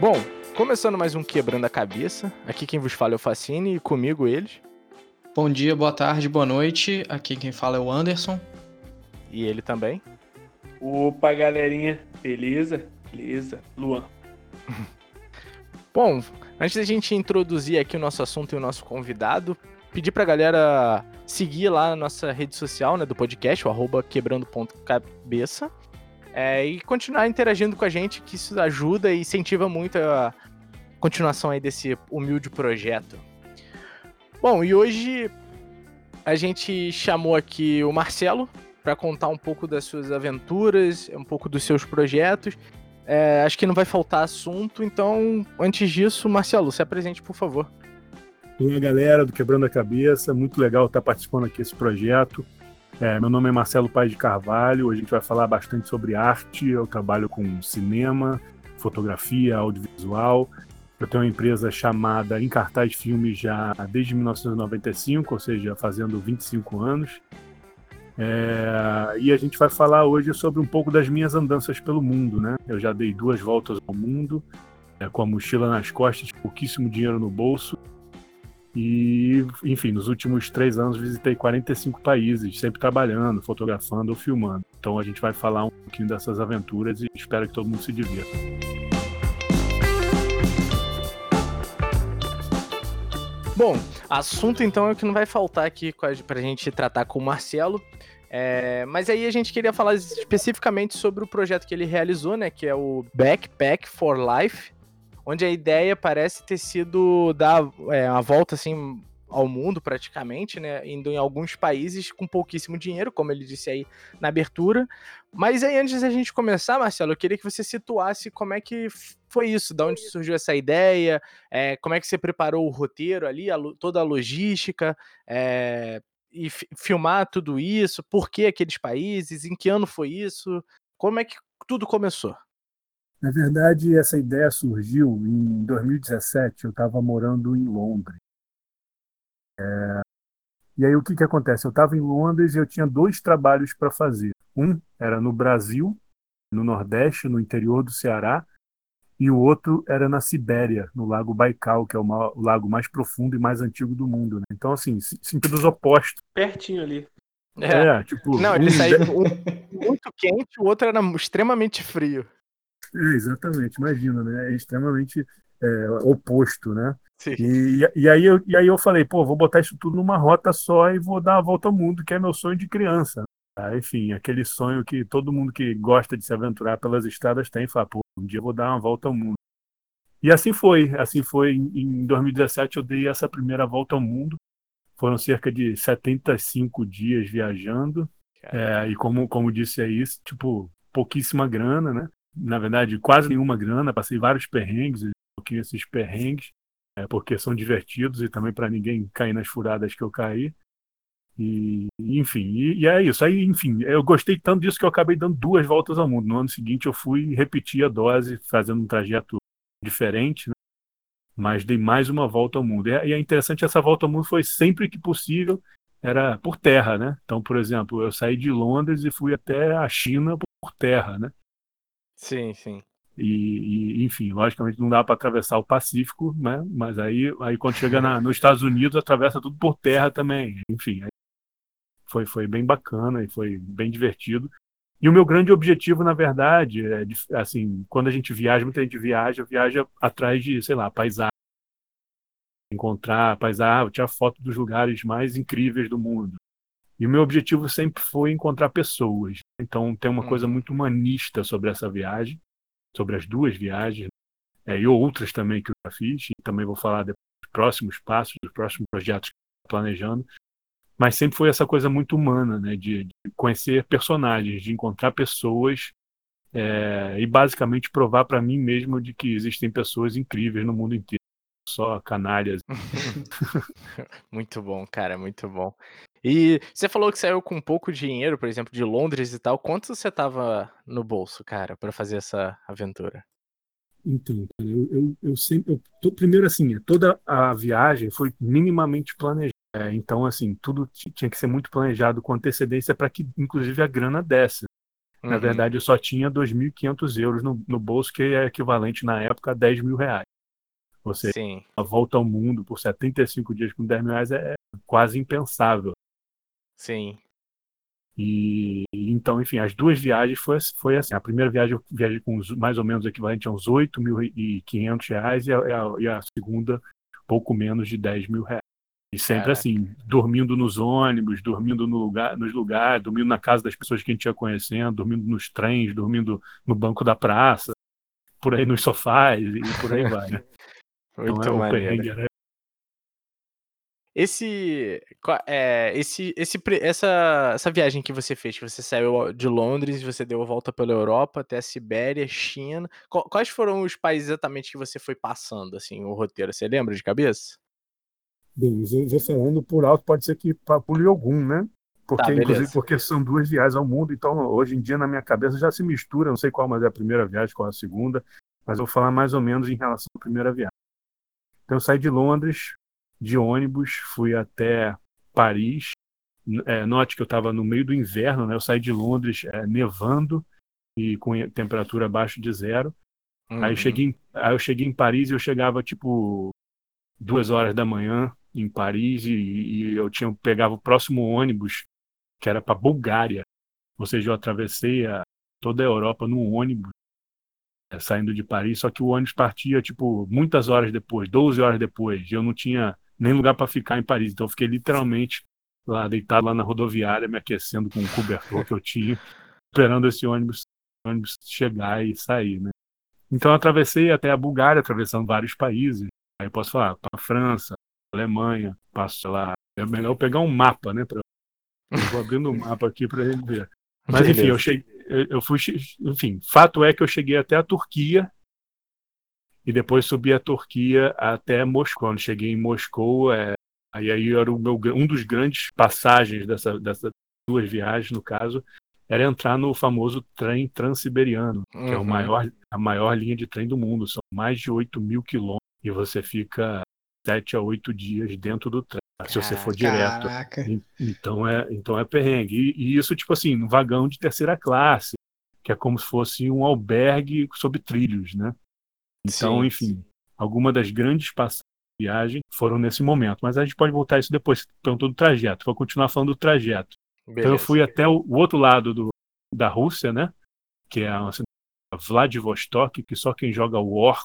Bom, começando mais um Quebrando a Cabeça. Aqui quem vos fala é o Facine e comigo eles. Bom dia, boa tarde, boa noite. Aqui quem fala é o Anderson. E ele também. Opa, galerinha. Beleza? Beleza. Luan. Bom, antes da gente introduzir aqui o nosso assunto e o nosso convidado, pedir pra galera seguir lá na nossa rede social né, do podcast, o arroba quebrando.cabeça. É, e continuar interagindo com a gente, que isso ajuda e incentiva muito a continuação aí desse humilde projeto. Bom, e hoje a gente chamou aqui o Marcelo para contar um pouco das suas aventuras, um pouco dos seus projetos. É, acho que não vai faltar assunto, então antes disso, Marcelo, se apresente, por favor. Olá, galera do Quebrando a Cabeça, muito legal estar participando aqui desse projeto. É, meu nome é Marcelo Paz de Carvalho. A gente vai falar bastante sobre arte. Eu trabalho com cinema, fotografia, audiovisual. Eu tenho uma empresa chamada Encartaz Filmes já desde 1995, ou seja, fazendo 25 anos. É, e a gente vai falar hoje sobre um pouco das minhas andanças pelo mundo, né? Eu já dei duas voltas ao mundo, é, com a mochila nas costas, pouquíssimo dinheiro no bolso, e, enfim, nos últimos três anos visitei 45 países, sempre trabalhando, fotografando ou filmando. Então a gente vai falar um pouquinho dessas aventuras e espero que todo mundo se divirta. Bom, assunto então é o que não vai faltar aqui para a gente tratar com o Marcelo. É, mas aí a gente queria falar especificamente sobre o projeto que ele realizou, né? Que é o Backpack for Life, onde a ideia parece ter sido dar é, uma volta assim ao mundo praticamente, né, indo em alguns países com pouquíssimo dinheiro, como ele disse aí na abertura. Mas aí antes da gente começar, Marcelo, eu queria que você situasse como é que foi isso, de onde surgiu essa ideia, é, como é que você preparou o roteiro ali, a, toda a logística, é, e filmar tudo isso, por que aqueles países, em que ano foi isso, como é que tudo começou? Na verdade, essa ideia surgiu em 2017. Eu estava morando em Londres. É... E aí o que, que acontece? Eu estava em Londres e eu tinha dois trabalhos para fazer. Um era no Brasil, no Nordeste, no interior do Ceará, e o outro era na Sibéria, no Lago Baikal, que é o, maior, o lago mais profundo e mais antigo do mundo. Né? Então, assim, sentidos opostos. Pertinho ali. É, é tipo. Não, ele um... saiu um muito quente, o outro era extremamente frio. É, exatamente, imagina, né? É extremamente é, oposto, né? Sim. E, e, aí eu, e aí eu falei, pô, vou botar isso tudo numa rota só e vou dar a volta ao mundo, que é meu sonho de criança. Ah, enfim, aquele sonho que todo mundo que gosta de se aventurar pelas estradas tem, fala, pô, um dia eu vou dar uma volta ao mundo. E assim foi, assim foi. Em 2017 eu dei essa primeira volta ao mundo. Foram cerca de 75 dias viajando. É, e como, como disse aí, tipo, pouquíssima grana, né? Na verdade, quase nenhuma grana, passei vários perrengues, um pouquinho esses perrengues, é, porque são divertidos e também para ninguém cair nas furadas que eu caí. E, enfim, e, e, é isso. Aí, enfim, eu gostei tanto disso que eu acabei dando duas voltas ao mundo. No ano seguinte, eu fui repetir a dose, fazendo um trajeto diferente, né? mas dei mais uma volta ao mundo. E é, é interessante, essa volta ao mundo foi sempre que possível, era por terra, né? Então, por exemplo, eu saí de Londres e fui até a China por terra, né? Sim, sim. E, e, enfim, logicamente não dá para atravessar o Pacífico, né? Mas aí, aí quando chega na, nos Estados Unidos, atravessa tudo por terra também. Enfim, foi, foi bem bacana e foi bem divertido. E o meu grande objetivo, na verdade, é assim, quando a gente viaja, muita gente viaja, viaja atrás de, sei lá, paisagem, encontrar paisagem, tirar foto dos lugares mais incríveis do mundo. E o meu objetivo sempre foi encontrar pessoas. Então tem uma coisa uhum. muito humanista sobre essa viagem, sobre as duas viagens, é, e outras também que eu já fiz, e também vou falar dos próximos passos, dos próximos projetos que eu estou planejando. Mas sempre foi essa coisa muito humana, né, de, de conhecer personagens, de encontrar pessoas é, e basicamente provar para mim mesmo de que existem pessoas incríveis no mundo inteiro só canalhas. muito bom, cara, muito bom. E você falou que saiu com pouco dinheiro, por exemplo, de Londres e tal. Quanto você tava no bolso, cara, para fazer essa aventura? Então, eu, eu, eu sempre. Eu, tô, primeiro, assim, toda a viagem foi minimamente planejada. É, então, assim, tudo tinha que ser muito planejado com antecedência para que, inclusive, a grana desse. Na Uhum. verdade, eu só tinha 2.500 euros no, no bolso, que é equivalente na época a 10 mil reais. Você Sim. a volta ao mundo por 75 dias com 10 mil reais é quase impensável. Sim. E então, enfim, as duas viagens foi, foi assim. A primeira viagem eu viajei com mais ou menos equivalente a uns 8.500 reais e a, e a- e a segunda pouco menos de 10 mil reais. E sempre Caraca. assim, dormindo nos ônibus, dormindo no lugar, nos lugares, dormindo na casa das pessoas que a gente ia conhecendo, dormindo nos trens, dormindo no banco da praça, por aí nos sofás e por aí vai. né? Muito Então é, maneiro. Esse, é, esse, esse, essa, essa viagem que você fez, que você saiu de Londres, você deu a volta pela Europa até a Sibéria, China. Qu- Quais foram os países exatamente que você foi passando, assim, o roteiro? Você lembra de cabeça? Bem, falando por alto, pode ser que pule algum, né? Porque, Tá, inclusive, porque são duas viagens ao mundo, então hoje em dia na minha cabeça já se mistura, não sei qual mais é a primeira viagem, qual é a segunda, mas eu vou falar mais ou menos em relação à primeira viagem. Então eu saí de Londres, de ônibus, fui até Paris. É, note que eu estava no meio do inverno, né? Eu saí de Londres é, nevando e com temperatura abaixo de zero. Aí, Uhum. eu cheguei, em- aí eu cheguei em Paris e eu chegava tipo duas horas da manhã em Paris e, e eu tinha pegava o próximo ônibus que era para Bulgária. Ou seja, eu atravessei a- toda a Europa num ônibus é, saindo de Paris, só que o ônibus partia tipo muitas horas depois, 12 horas depois. Eu não tinha nem lugar para ficar em Paris, então eu fiquei literalmente lá deitado lá na rodoviária, me aquecendo com o cobertor que eu tinha, esperando esse ônibus, ônibus chegar e sair, né? Então eu atravessei até a Bulgária, atravessando vários países. Aí eu posso falar para França, Alemanha, passo lá. É melhor eu pegar um mapa, né? Pra... Eu vou abrindo um mapa aqui para ele ver. Mas enfim, eu cheguei, eu fui, enfim, fato é que eu cheguei até a Turquia e depois subi a Turquia até Moscou. Quando cheguei em Moscou, é, aí aí era o meu um dos grandes passagens dessa dessas duas viagens, no caso, era entrar no famoso trem transiberiano, que é o Uhum. maior, a maior linha de trem do mundo. São mais de 8 mil quilômetros e você fica sete a oito dias dentro do trem, se você for direto. Então é, então é perrengue. E, e isso, tipo assim, no vagão de terceira classe, que é como se fosse um albergue sob trilhos, né? Então, Sim. enfim, alguma das grandes passagens de viagem foram nesse momento. Mas a gente pode voltar a isso depois, perguntou do trajeto. Vou continuar falando do trajeto. Então eu Beleza. fui até o, o outro lado do, da Rússia, né? Que é a cidade de Vladivostok, que só quem joga War,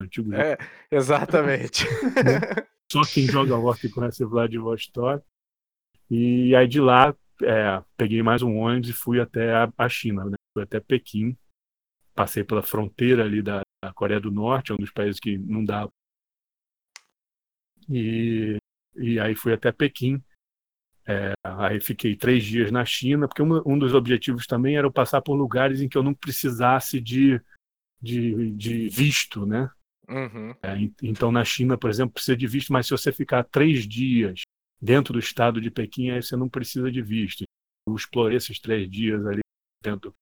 antigo jogo, É, exatamente. só quem joga War que conhece Vladivostok. E aí de lá é, peguei mais um ônibus e fui até a, a China, né? Fui até Pequim. Passei pela fronteira ali da, da Coreia do Norte, é um dos países que não dá. E, e aí fui até Pequim. É, aí fiquei três dias na China, porque um, um dos objetivos também era eu passar por lugares em que eu não precisasse de, de, de visto, né? Uhum. É, en- então, na China, por exemplo, precisa de visto, mas se você ficar três dias dentro do estado de Pequim, aí você não precisa de visto. Eu explorei esses três dias ali dentro.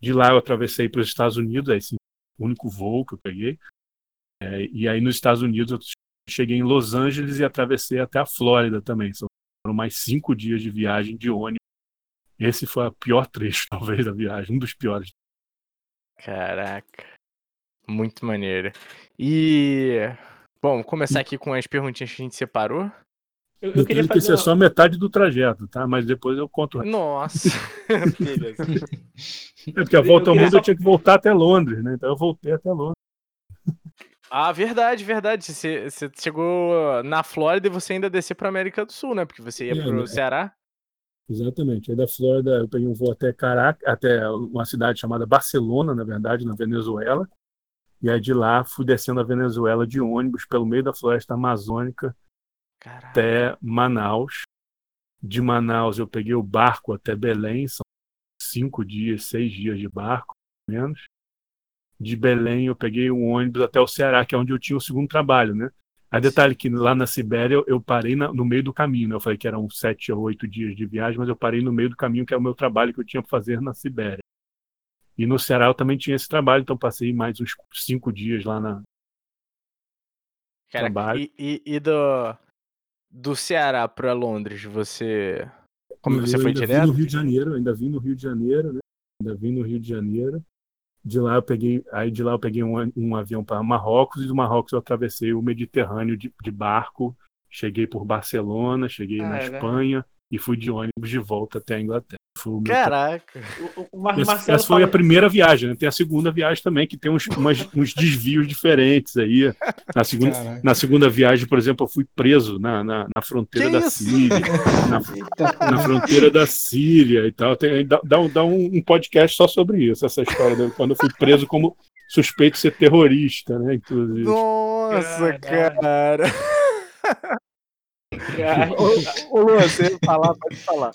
De lá eu atravessei para os Estados Unidos, aí sim, o único voo que eu peguei. É, e aí nos Estados Unidos eu cheguei em Los Angeles e atravessei até a Flórida também. São- Foram mais cinco dias de viagem de ônibus. Esse foi o pior trecho, talvez, da viagem, um dos piores. Caraca. Muito maneiro. E. Bom, começar aqui com as perguntinhas que a gente separou. Eu, eu queria que fazer isso é uma... só metade do trajeto, tá? Mas depois eu conto o Nossa. Beleza. É porque a volta ao mundo só- eu tinha que voltar até Londres, né? Então eu voltei até Londres. Ah, verdade, verdade. Você, você chegou na Flórida e você ainda desceu pra América do Sul, né? Porque você ia É, pro né? Ceará. Exatamente. Aí da Flórida eu peguei um voo até Caracas, até uma cidade chamada Barcelona, na verdade, na Venezuela. E aí de lá fui descendo a Venezuela de ônibus pelo meio da floresta amazônica Caraca. até Manaus. De Manaus eu peguei o barco até Belém, são cinco dias, seis dias de barco, menos. De Belém eu peguei um ônibus até o Ceará, que é onde eu tinha o segundo trabalho, né? Aí detalhe que lá na Sibéria eu, eu parei na- no meio do caminho, né? Eu falei que eram sete ou oito dias de viagem, mas eu parei no meio do caminho, que é o meu trabalho que eu tinha para fazer na Sibéria. E no Ceará eu também tinha esse trabalho, então passei mais uns cinco dias lá na. Caraca, trabalho. E, e, e do, do Ceará pra Londres, você. Como você foi ainda direto? Vim no Rio de Janeiro, ainda vim no Rio de Janeiro, né? Ainda vim no Rio de Janeiro. De lá eu peguei, aí de lá eu peguei um, um avião para Marrocos e do Marrocos eu atravessei o Mediterrâneo de, de barco, cheguei por Barcelona, cheguei Ah, na é Espanha e fui de ônibus de volta até a Inglaterra. Foi o meu Caraca. O, o essa, foi a primeira viagem, né? Tem a segunda viagem também, que tem uns, umas- uns desvios diferentes aí. Na segunda, Caraca. na segunda viagem, por exemplo, eu fui preso na, na, na fronteira Que da isso? Síria. Na, na fronteira da Síria e tal. Tem, dá dá um, dá um podcast só sobre isso, essa história, quando eu fui preso como suspeito de ser terrorista, né? Inclusive. Nossa, Caralho. cara. Ai, Ô, ô, Luan, você ia falar, pode falar.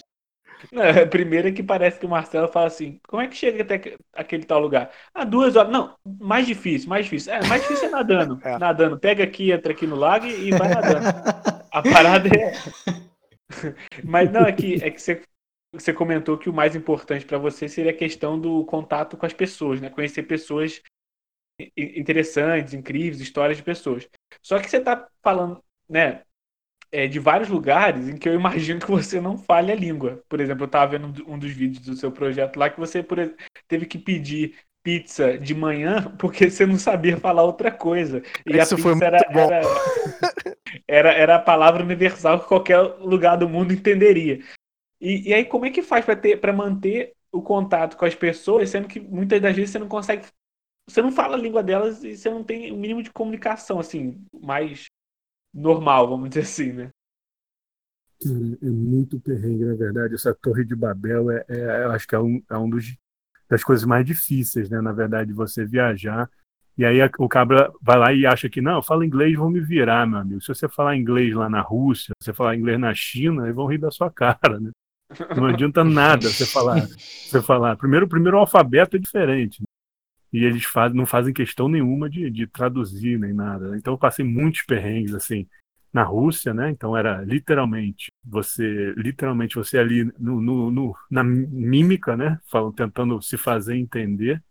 Não, a primeira é que parece que o Marcelo fala assim: como é que chega até aque- aquele tal lugar? Ah, duas horas. Não, mais difícil, mais difícil. É, mais difícil é nadando. É. Nadando. Pega aqui, entra aqui no lago e vai nadando. A parada é. Mas não, é que, é que você, você comentou que o mais importante para você seria a questão do contato com as pessoas, né? Conhecer pessoas interessantes, incríveis, histórias de pessoas. Só que você tá falando, né? É, de vários lugares em que eu imagino que você não fale a língua. Por exemplo, eu estava vendo um do- dos vídeos do seu projeto lá que você por teve que pedir pizza de manhã porque você não sabia falar outra coisa. E Isso a foi pizza era, era, era, era a palavra universal que qualquer lugar do mundo entenderia. E, e aí, como é que faz para manter o contato com as pessoas, sendo que muitas das vezes você não consegue. Você não fala a língua delas e você não tem o mínimo de comunicação, assim, mais normal, vamos dizer assim, né? Cara, é muito perrengue, na verdade. Essa Torre de Babel é, é- eu acho que é um, é um dos, das coisas mais difíceis, né? Na verdade, você viajar. E aí o cabra vai lá e acha que, não, eu falo inglês, vão me virar, meu amigo. Se você falar inglês lá na Rússia, se você falar inglês na China, eles vão rir da sua cara, né? Não adianta nada você falar. Você falar. Primeiro, primeiro o alfabeto é diferente. né? E eles fazem, não fazem questão nenhuma de, de traduzir nem nada. né? Então eu passei muitos perrengues assim na Rússia, né? Então era literalmente você, literalmente você ali no, no- no- na mímica, né? Falando, tentando se fazer entender.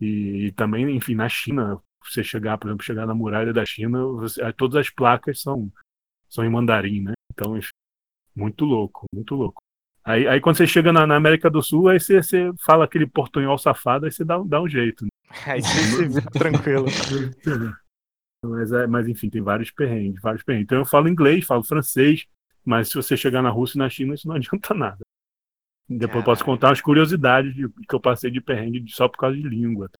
E, e também, enfim, na China, você chegar, por exemplo, chegar na muralha da China, você- todas as placas são são em mandarim, né? Então, enfim, muito louco, muito louco. Aí, aí quando você chega na, na América do Sul, aí você, você fala aquele portunhol safado, aí você dá, dá um jeito. né? Aí você se tranquilo. Mas, é, mas enfim, tem vários perrengues, vários perrengues. Então eu falo inglês, falo francês, mas se você chegar na Rússia e na China, isso não adianta nada. Depois eu posso contar umas curiosidades de- que eu passei de perrengue só por causa de língua.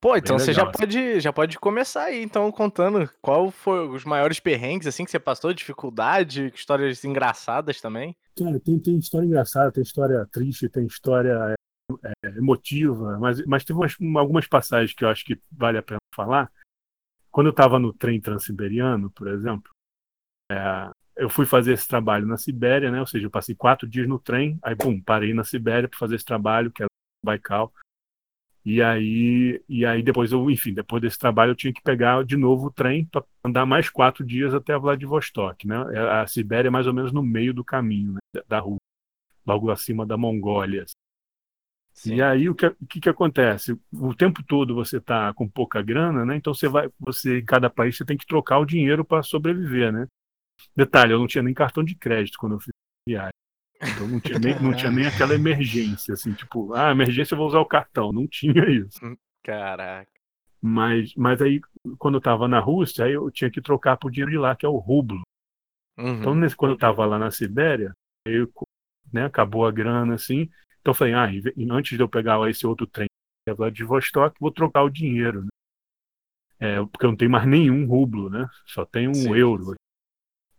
Pô, então Bem você já assim. pode, já pode começar aí, então, contando qual foi os maiores perrengues, assim, que você passou, dificuldade, histórias engraçadas também. Cara, tem, tem história engraçada, tem história triste, tem história é, é, emotiva, mas, mas teve umas- algumas passagens que eu acho que vale a pena falar. Quando eu estava no trem transiberiano, por exemplo, é, eu fui fazer esse trabalho na Sibéria, né? Ou seja, eu passei quatro dias no trem, aí, pum, parei na Sibéria para fazer esse trabalho, que era Baikal. E aí, e aí depois eu, enfim, depois desse trabalho eu tinha que pegar de novo o trem para andar mais quatro dias até Vladivostok, né? A Sibéria é mais ou menos no meio do caminho, né? da- rua, logo acima da Mongólia. E aí o que, o que que acontece? O tempo todo você está com pouca grana, né? Então você vai, você em cada país você tem que trocar o dinheiro para sobreviver, né? Detalhe, eu não tinha nem cartão de crédito quando eu fiz viagem. Então não tinha nem, não tinha nem aquela emergência, assim, tipo, ah, emergência eu vou usar o cartão. Não tinha isso. Caraca. Mas, mas aí, quando eu estava na Rússia, aí eu tinha que trocar por dinheiro de lá, que é o rublo. Uhum. Então, nesse, quando eu estava lá na Sibéria, eu, né, acabou a grana, assim. Então, eu falei, ah, antes de eu pegar esse outro trem é Vladivostok, vou trocar o dinheiro, né? É, porque eu não tenho mais nenhum rublo, né? Só tenho um Sim. euro.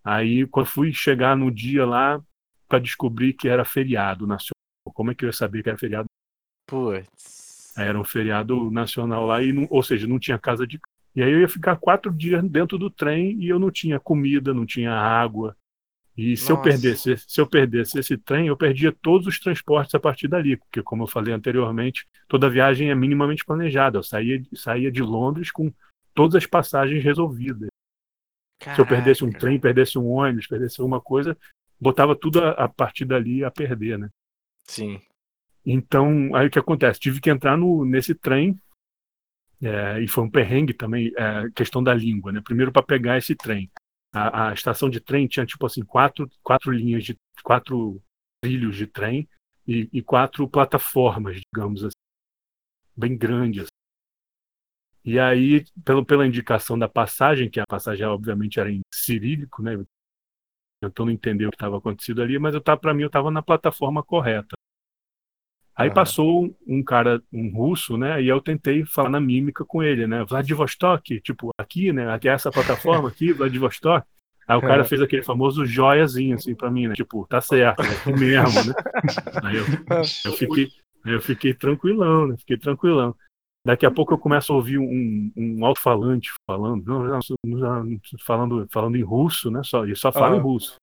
Aí, quando fui chegar no dia lá, para descobrir que era feriado nacional. Como é que eu ia saber que era feriado? Putz. Era um feriado nacional lá, e não- ou seja, não tinha casa de. E aí eu ia ficar quatro dias dentro do trem e eu não tinha comida, não tinha água. E se eu Nossa. perdesse, se eu perdesse esse trem, eu perdia todos os transportes a partir dali, porque como eu falei anteriormente, toda viagem é minimamente planejada. Eu saía, saía de Londres com todas as passagens resolvidas. Se eu perdesse um Caraca. trem, perdesse um ônibus, perdesse alguma coisa, botava tudo a, a partir dali a perder, né? Sim. Então, aí o que acontece? Tive que entrar no, nesse trem, é, e foi um perrengue também, é, questão da língua, né? Primeiro para pegar esse trem. A, a estação de trem tinha, tipo assim, quatro, quatro linhas de. quatro trilhos de trem e, e quatro plataformas, digamos assim, bem grandes. E aí, pelo, pela indicação da passagem, que a passagem obviamente era em cirílico, né? Tentando entender o que estava acontecendo ali, mas eu tava para mim eu estava na plataforma correta. Aí uhum. passou um cara, um russo, né? E eu tentei falar na mímica com ele, né? Vladivostok, tipo, aqui, né? Aqui é essa plataforma aqui, Vladivostok. Aí o cara é. fez aquele famoso joiazinho assim para mim, né? Tipo, tá certo, é mesmo, né? Aí eu, eu fiquei, eu fiquei tranquilão, né? Fiquei tranquilão. Daqui a pouco eu começo a ouvir um, um alto-falante falando, falando, falando em russo, né? Só, e só fala em russo.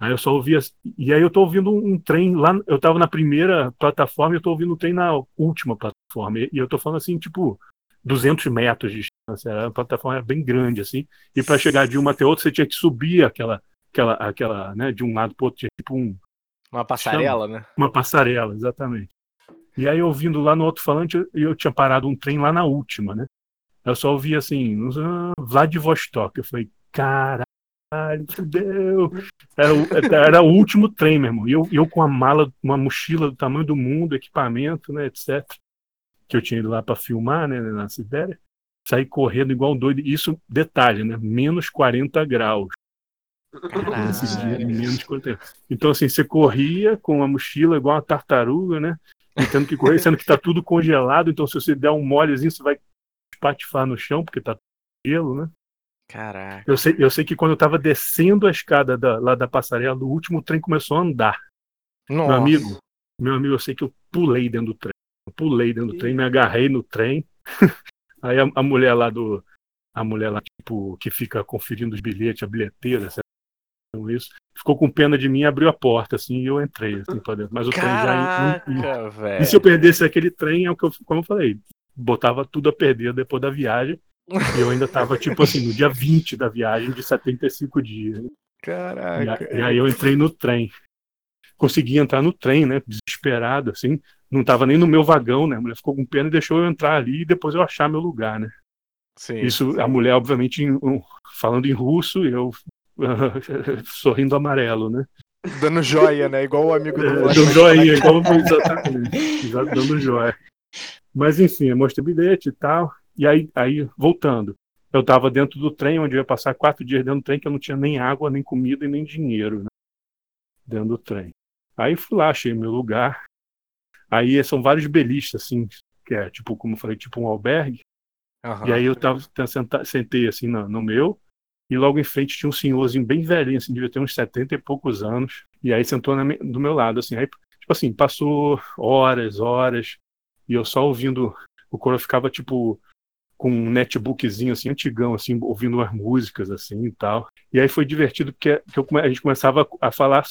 Aí eu só ouvia. E aí eu tô ouvindo um, trem lá. Eu tava na primeira plataforma e eu tô ouvindo um trem na última plataforma. E, eu tô falando assim, tipo, 200 metros de distância. Era uma plataforma bem grande, assim. E para chegar de uma até outra, você tinha que subir aquela, aquela, aquela, né? De um lado pro outro, tinha tipo um. Uma passarela, chama, né? Uma passarela, exatamente. E aí, ouvindo lá no alto-falante, eu, eu tinha parado um trem lá na última, né? Eu só ouvia assim, Vladivostok. Eu falei, caralho fudeu. Era, o, era o último trem, meu irmão. E eu, eu com a mala, uma mochila do tamanho do mundo, equipamento, né, etc. Que eu tinha ido lá para filmar, né, na Sibéria. Saí correndo igual um doido. Isso, detalhe, né? Menos 40 graus. Dia, menos 40. Então, assim, você corria com a mochila igual uma tartaruga, né? Tendo que correr, sendo que tá tudo congelado. Então, se você der um molezinho, você vai espatifar no chão, porque tá gelo, né? Caraca. Eu sei, eu sei que quando eu tava descendo a escada da, lá da passarela, o último trem começou a andar. Nossa. Meu amigo, meu amigo, eu sei que eu pulei dentro do trem. Eu pulei dentro do trem, me agarrei no trem. Aí a, a, mulher lá do. A mulher lá, tipo, que fica conferindo os bilhetes, a bilheteira, isso, ficou com pena de mim abriu a porta, assim, e eu entrei assim, pra dentro. Mas o Caraca, trem já. Velho. E se eu perdesse aquele trem, é o que eu, como eu falei, botava tudo a perder depois da viagem. E eu ainda tava, tipo assim, no dia 20 da viagem de 75 dias. Caraca. E, e aí eu entrei no trem. Consegui entrar no trem, né? Desesperado, assim. Não tava nem no meu vagão, né? A mulher ficou com pena e deixou eu entrar ali e depois eu achar meu lugar, né? Sim, Isso, sim. a mulher, obviamente, em, falando em russo, eu sorrindo amarelo, né? Dando joia, né? Igual o amigo do é, Dando joia, igual exatamente. dando joia. Mas enfim, eu mostrei o bilhete e tal. E aí, aí voltando, eu estava dentro do trem, onde eu ia passar quatro dias dentro do trem, que eu não tinha nem água, nem comida e nem dinheiro né? dentro do trem. Aí fui lá, achei meu lugar. Aí são vários belistas, assim, que é tipo, como eu falei, tipo um albergue. Uhum. E aí eu tava, sentei assim no, no, meu, e logo em frente tinha um senhorzinho bem velhinho, assim, devia ter uns 70 e poucos anos. E aí sentou na, do meu lado, assim. Aí, tipo assim, passou horas, horas, e eu só ouvindo. O coro ficava, tipo, com um netbookzinho assim, antigão, assim, ouvindo umas músicas assim e tal. E aí foi divertido porque que eu, a gente começava a falar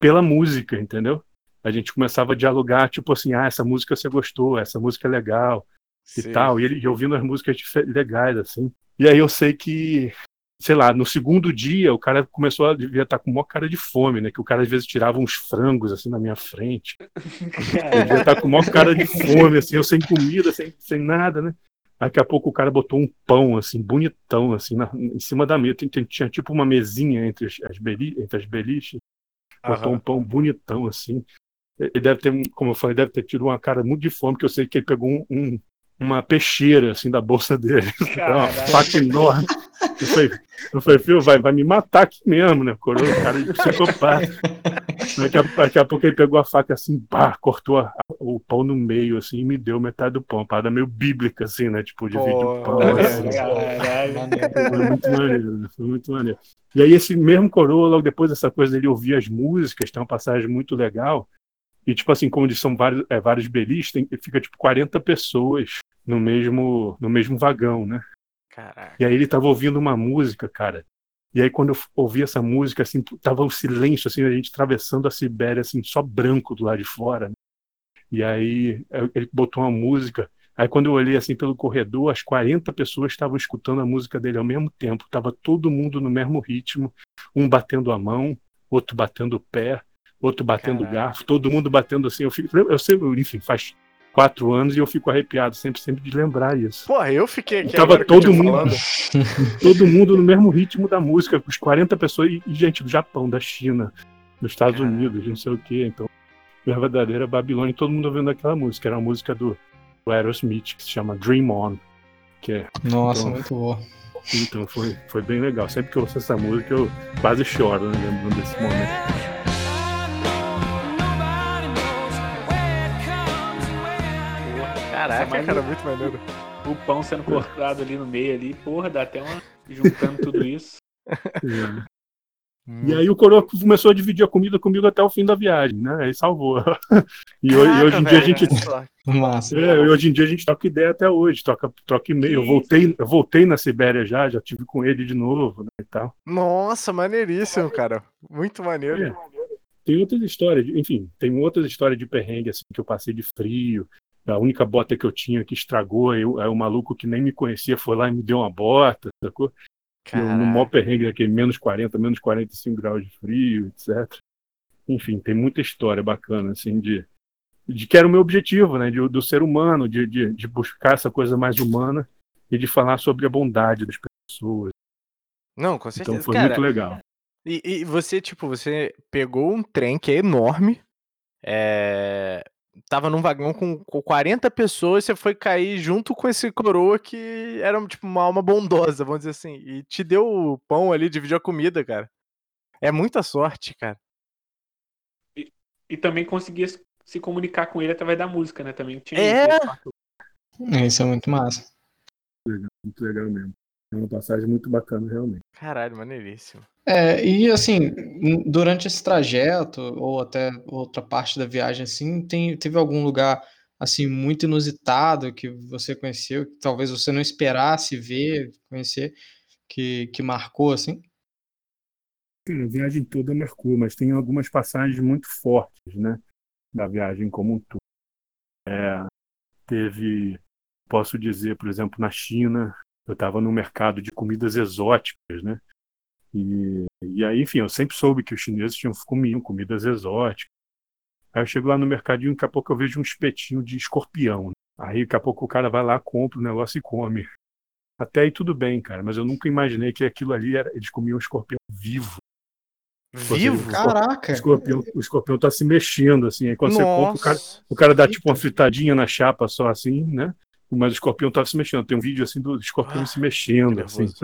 pela música, entendeu? A gente começava a dialogar, tipo assim, ah, essa música você gostou, essa música é legal Sim. e tal. E ele e ouvindo as músicas legais, assim. E aí eu sei que, sei lá, no segundo dia o cara começou a devia estar com uma cara de fome, né? Que o cara às vezes tirava uns frangos assim na minha frente. Ele devia estar com uma cara de fome, assim, eu sem comida, sem, sem nada, né? Daqui a pouco o cara botou um pão, assim, bonitão, assim, na, em cima da mesa. Tinha, tinha, tipo uma mesinha entre as, beli, entre as beliches. Botou Aham. um pão bonitão, assim. Ele deve ter, como eu falei, deve ter tido uma cara muito de fome, que eu sei que ele pegou um, um uma peixeira, assim, da bolsa dele. uma faca enorme. Eu falei, eu falei filho, vai, vai me matar aqui mesmo, né? Coroa, cara de psicopata. Daqui a, daqui a pouco ele pegou a faca assim, pá, cortou a, o pão no meio, assim, e me deu metade do pão. Uma parada meio bíblica, assim, né? Tipo, divide o pão. Assim, foi muito maneiro, foi muito maneiro. E aí, esse mesmo coroa, logo depois dessa coisa dele ouvir as músicas, tem uma passagem muito legal. E, tipo assim, como são vários, é, vários belistas, fica, tipo, 40 pessoas no mesmo, no mesmo vagão, né? Caraca. E aí ele tava ouvindo uma música, cara. E aí quando eu ouvi essa música, assim, tava um silêncio, assim, a gente atravessando a Sibéria, assim, só branco do lado de fora. Né? E aí ele botou uma música. Aí quando eu olhei assim pelo corredor, as 40 pessoas estavam escutando a música dele ao mesmo tempo. Tava todo mundo no mesmo ritmo, um batendo a mão, outro batendo o pé, outro batendo o garfo, todo mundo batendo assim. Eu, fico, eu sei, enfim, faz quatro anos e eu fico arrepiado sempre, sempre de lembrar isso. Porra, eu fiquei aqui. Tava todo mundo, todo mundo no mesmo ritmo da música, com os 40 pessoas e, gente do Japão, da China, nos Estados Unidos, não sei o quê. Então, verdadeira Babilônia, todo mundo ouvindo aquela música. Era uma música do, do Aerosmith, que se chama Dream On. Que é, Nossa, então, muito boa. Então foi, foi bem legal. Sempre que eu ouço essa música, eu quase choro, né, lembrando desse momento. Caraca, cara, muito maneiro. O pão sendo cortado ali no meio ali, porra, dá até uma. juntando tudo isso. É. E aí o coroa começou a dividir a comida comigo até o fim da viagem, né? Aí salvou. E, Caraca, e hoje em dia a gente. Massa. É, hoje em dia a gente troca ideia até hoje, troca, troca e-mail. Eu voltei, eu voltei na Sibéria já, já tive com ele de novo, né, e tal. Nossa, maneiríssimo, cara. Muito maneiro. É. Tem outras histórias, enfim, tem outras histórias de perrengue, assim, que eu passei de frio. A única bota que eu tinha que estragou, aí o maluco que nem me conhecia foi lá e me deu uma bota, sacou? Caraca. no maior perrengue aqui, menos 40, menos 45 graus de frio, etc. Enfim, tem muita história bacana, assim, de, de que era o meu objetivo, né, de, do ser humano, de, de, de buscar essa coisa mais humana e de falar sobre a bondade das pessoas. Não, com certeza. Então foi Cara, muito legal. E, e, você, tipo, você pegou um trem que é enorme, é, tava num vagão com, com 40 pessoas, você foi cair junto com esse coroa que era tipo uma alma bondosa, vamos dizer assim, e te deu o pão ali, dividiu a comida, cara. É muita sorte, cara. E, e também conseguia se comunicar com ele através da música, né? Também tinha. É. é isso é muito massa. Legal, muito legal mesmo. É uma passagem muito bacana, realmente. Caralho, maneiríssimo. É, e assim, durante esse trajeto, ou até outra parte da viagem, assim, tem, teve algum lugar assim muito inusitado que você conheceu, que talvez você não esperasse ver, conhecer, que, que marcou, assim? a viagem toda marcou, mas tem algumas passagens muito fortes, né? Da viagem como um todo. É, teve, posso dizer, por exemplo, na China, eu estava no mercado de comidas exóticas, né? E, e aí, enfim, eu sempre soube que os chineses tinham comiam comidas exóticas. Aí eu chego lá no mercadinho, daqui a pouco eu vejo um espetinho de escorpião. Né? Aí daqui a pouco o cara vai lá, compra o negócio e come. Até aí tudo bem, cara, mas eu nunca imaginei que aquilo ali era. Eles comiam um escorpião vivo. Vivo? Caraca! O escorpião, o escorpião tá se mexendo, assim. Aí quando Nossa. você compra, o cara, o cara dá tipo uma fritadinha na chapa só assim, né? Mas o escorpião estava se mexendo. Tem um vídeo assim do escorpião ah, se mexendo. Assim.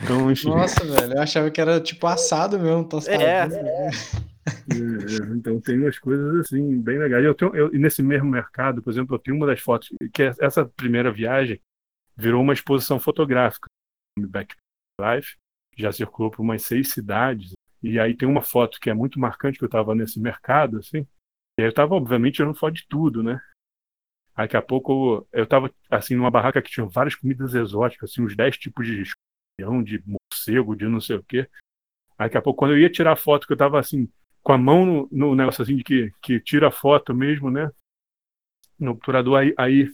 Então, enfim. Nossa, velho, eu achava que era tipo assado mesmo. É. é. então tem umas coisas assim, bem legais. Eu tenho, eu, nesse mesmo mercado, por exemplo, eu tenho uma das fotos, que é essa primeira viagem virou uma exposição fotográfica. Back Life, já circulou por umas seis cidades. E aí tem uma foto que é muito marcante, que eu estava nesse mercado, assim. E aí eu estava, obviamente, tirando foto de tudo, né? Daqui a pouco eu tava assim numa barraca que tinha várias comidas exóticas, assim, uns 10 tipos de escorpião, de morcego, de não sei o quê. Daqui a pouco, quando eu ia tirar a foto, que eu tava assim, com a mão no, no negócio assim de que, que tira a foto mesmo, né? No obturador, aí, aí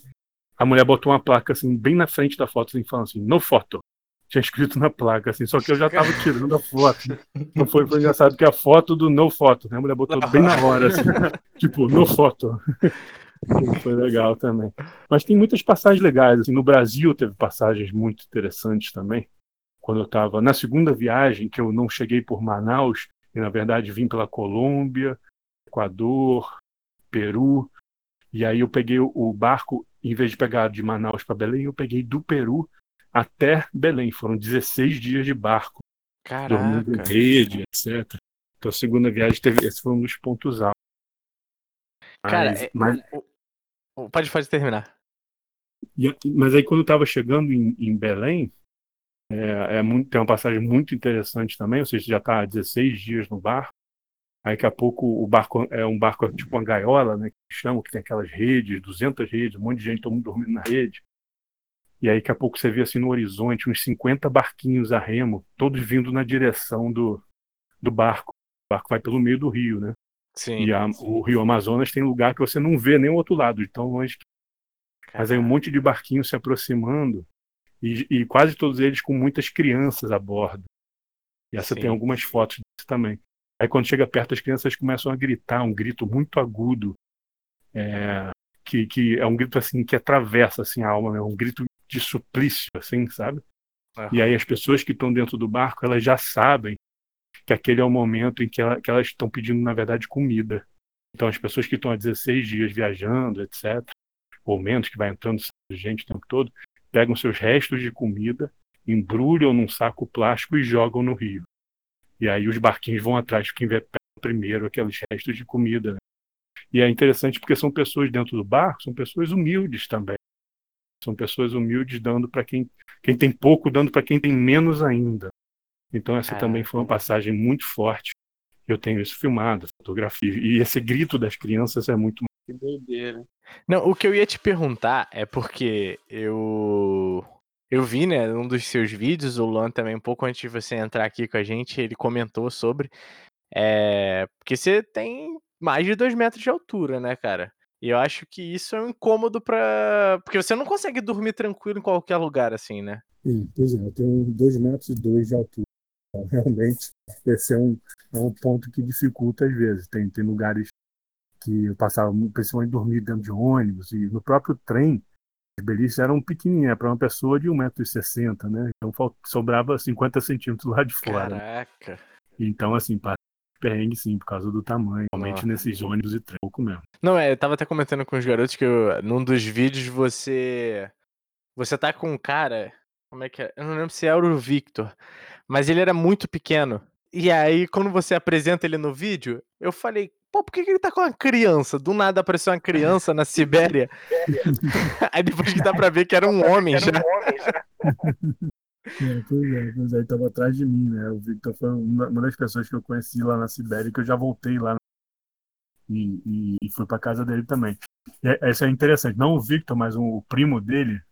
a mulher botou uma placa assim, bem na frente da foto, assim, falando assim, no foto. Tinha escrito na placa, assim, só que eu já tava tirando a foto. Não foi, foi engraçado que a foto do no foto, né? A mulher botou bem na hora, assim, tipo, no foto. Foi legal também. Mas tem muitas passagens legais. Assim, no Brasil teve passagens muito interessantes também. Quando eu estava na segunda viagem, que eu não cheguei por Manaus, e na verdade vim pela Colômbia, Equador, Peru. E aí eu peguei o barco, em vez de pegar de Manaus para Belém, eu peguei do Peru até Belém. Foram 16 dias de barco. Caraca. Dormindo em rede, etc. Então a segunda viagem teve. Esse foi um dos pontos altos. Cara, mas, é, mas... pode, pode terminar. Mas aí quando eu estava chegando em, em Belém, é, é muito, tem uma passagem muito interessante também, ou seja, já está 16 dias no barco. Aí daqui a pouco o barco é um barco tipo uma gaiola, né, que chamam, que tem aquelas redes, 200 redes, um monte de gente, todo mundo dormindo na rede. E aí daqui a pouco você vê assim no horizonte uns 50 barquinhos a remo, todos vindo na direção do, do barco. O barco vai pelo meio do rio, né? Sim, e a, o Rio Amazonas tem lugar que você não vê nem o outro lado, de tão longe. Mas aí um monte de barquinhos se aproximando e, e, quase todos eles com muitas crianças a bordo. E essa Sim. tem algumas fotos disso também. Aí quando chega perto, as crianças começam a gritar, um grito muito agudo, é, que, que é um grito assim que atravessa assim a alma, é um grito de suplício, assim, sabe? Uhum. E aí as pessoas que estão dentro do barco, elas já sabem que aquele é o momento em que, ela, que elas estão pedindo, na verdade, comida. Então, as pessoas que estão há 16 dias viajando, etc., ou menos, que vai entrando gente o tempo todo, pegam seus restos de comida, embrulham num saco plástico e jogam no rio. E aí os barquinhos vão atrás, quem vê primeiro aqueles restos de comida. Né? E é interessante porque são pessoas dentro do barco, são pessoas humildes também. São pessoas humildes dando para quem, quem tem pouco, dando para quem tem menos ainda. Então essa também foi uma passagem muito forte. Eu tenho isso filmado, fotografia. E esse grito das crianças é muito que doideira. Não, o que eu ia te perguntar é porque eu eu vi, né, um dos seus vídeos, o Luan também, um pouco antes de você entrar aqui com a gente, ele comentou sobre. É, porque você tem mais de dois metros de altura, né, cara? E eu acho que isso é um incômodo pra. Porque você não consegue dormir tranquilo em qualquer lugar, assim, né? Sim, pois é, eu tenho dois metros e dois de altura. Então, realmente, esse é um, é um ponto que dificulta às vezes. Tem, tem lugares que eu passava principalmente dormir dentro de ônibus e no próprio trem as beliches eram pequenininhas para uma pessoa de 1,60m, né? Então sobrava 50 centímetros lá de fora. Caraca! Então, assim, perrengue sim, por causa do tamanho. Realmente nesses ônibus e trem, pouco mesmo. Não, é, eu tava até comentando com os garotos que eu, num dos vídeos você. Você tá com um cara. Como é que é? Eu não lembro se era o Victor. Mas ele era muito pequeno. E aí, quando você apresenta ele no vídeo, eu falei, pô, por que, que ele tá com uma criança? Do nada apareceu uma criança na Sibéria. aí depois que dá pra ver que era um homem já. É, pois é, pois é, ele tava atrás de mim, né? O Victor foi uma, das pessoas que eu conheci lá na Sibéria, que eu já voltei lá e, e, e fui pra casa dele também. E, isso é interessante, não o Victor, mas um, o primo dele,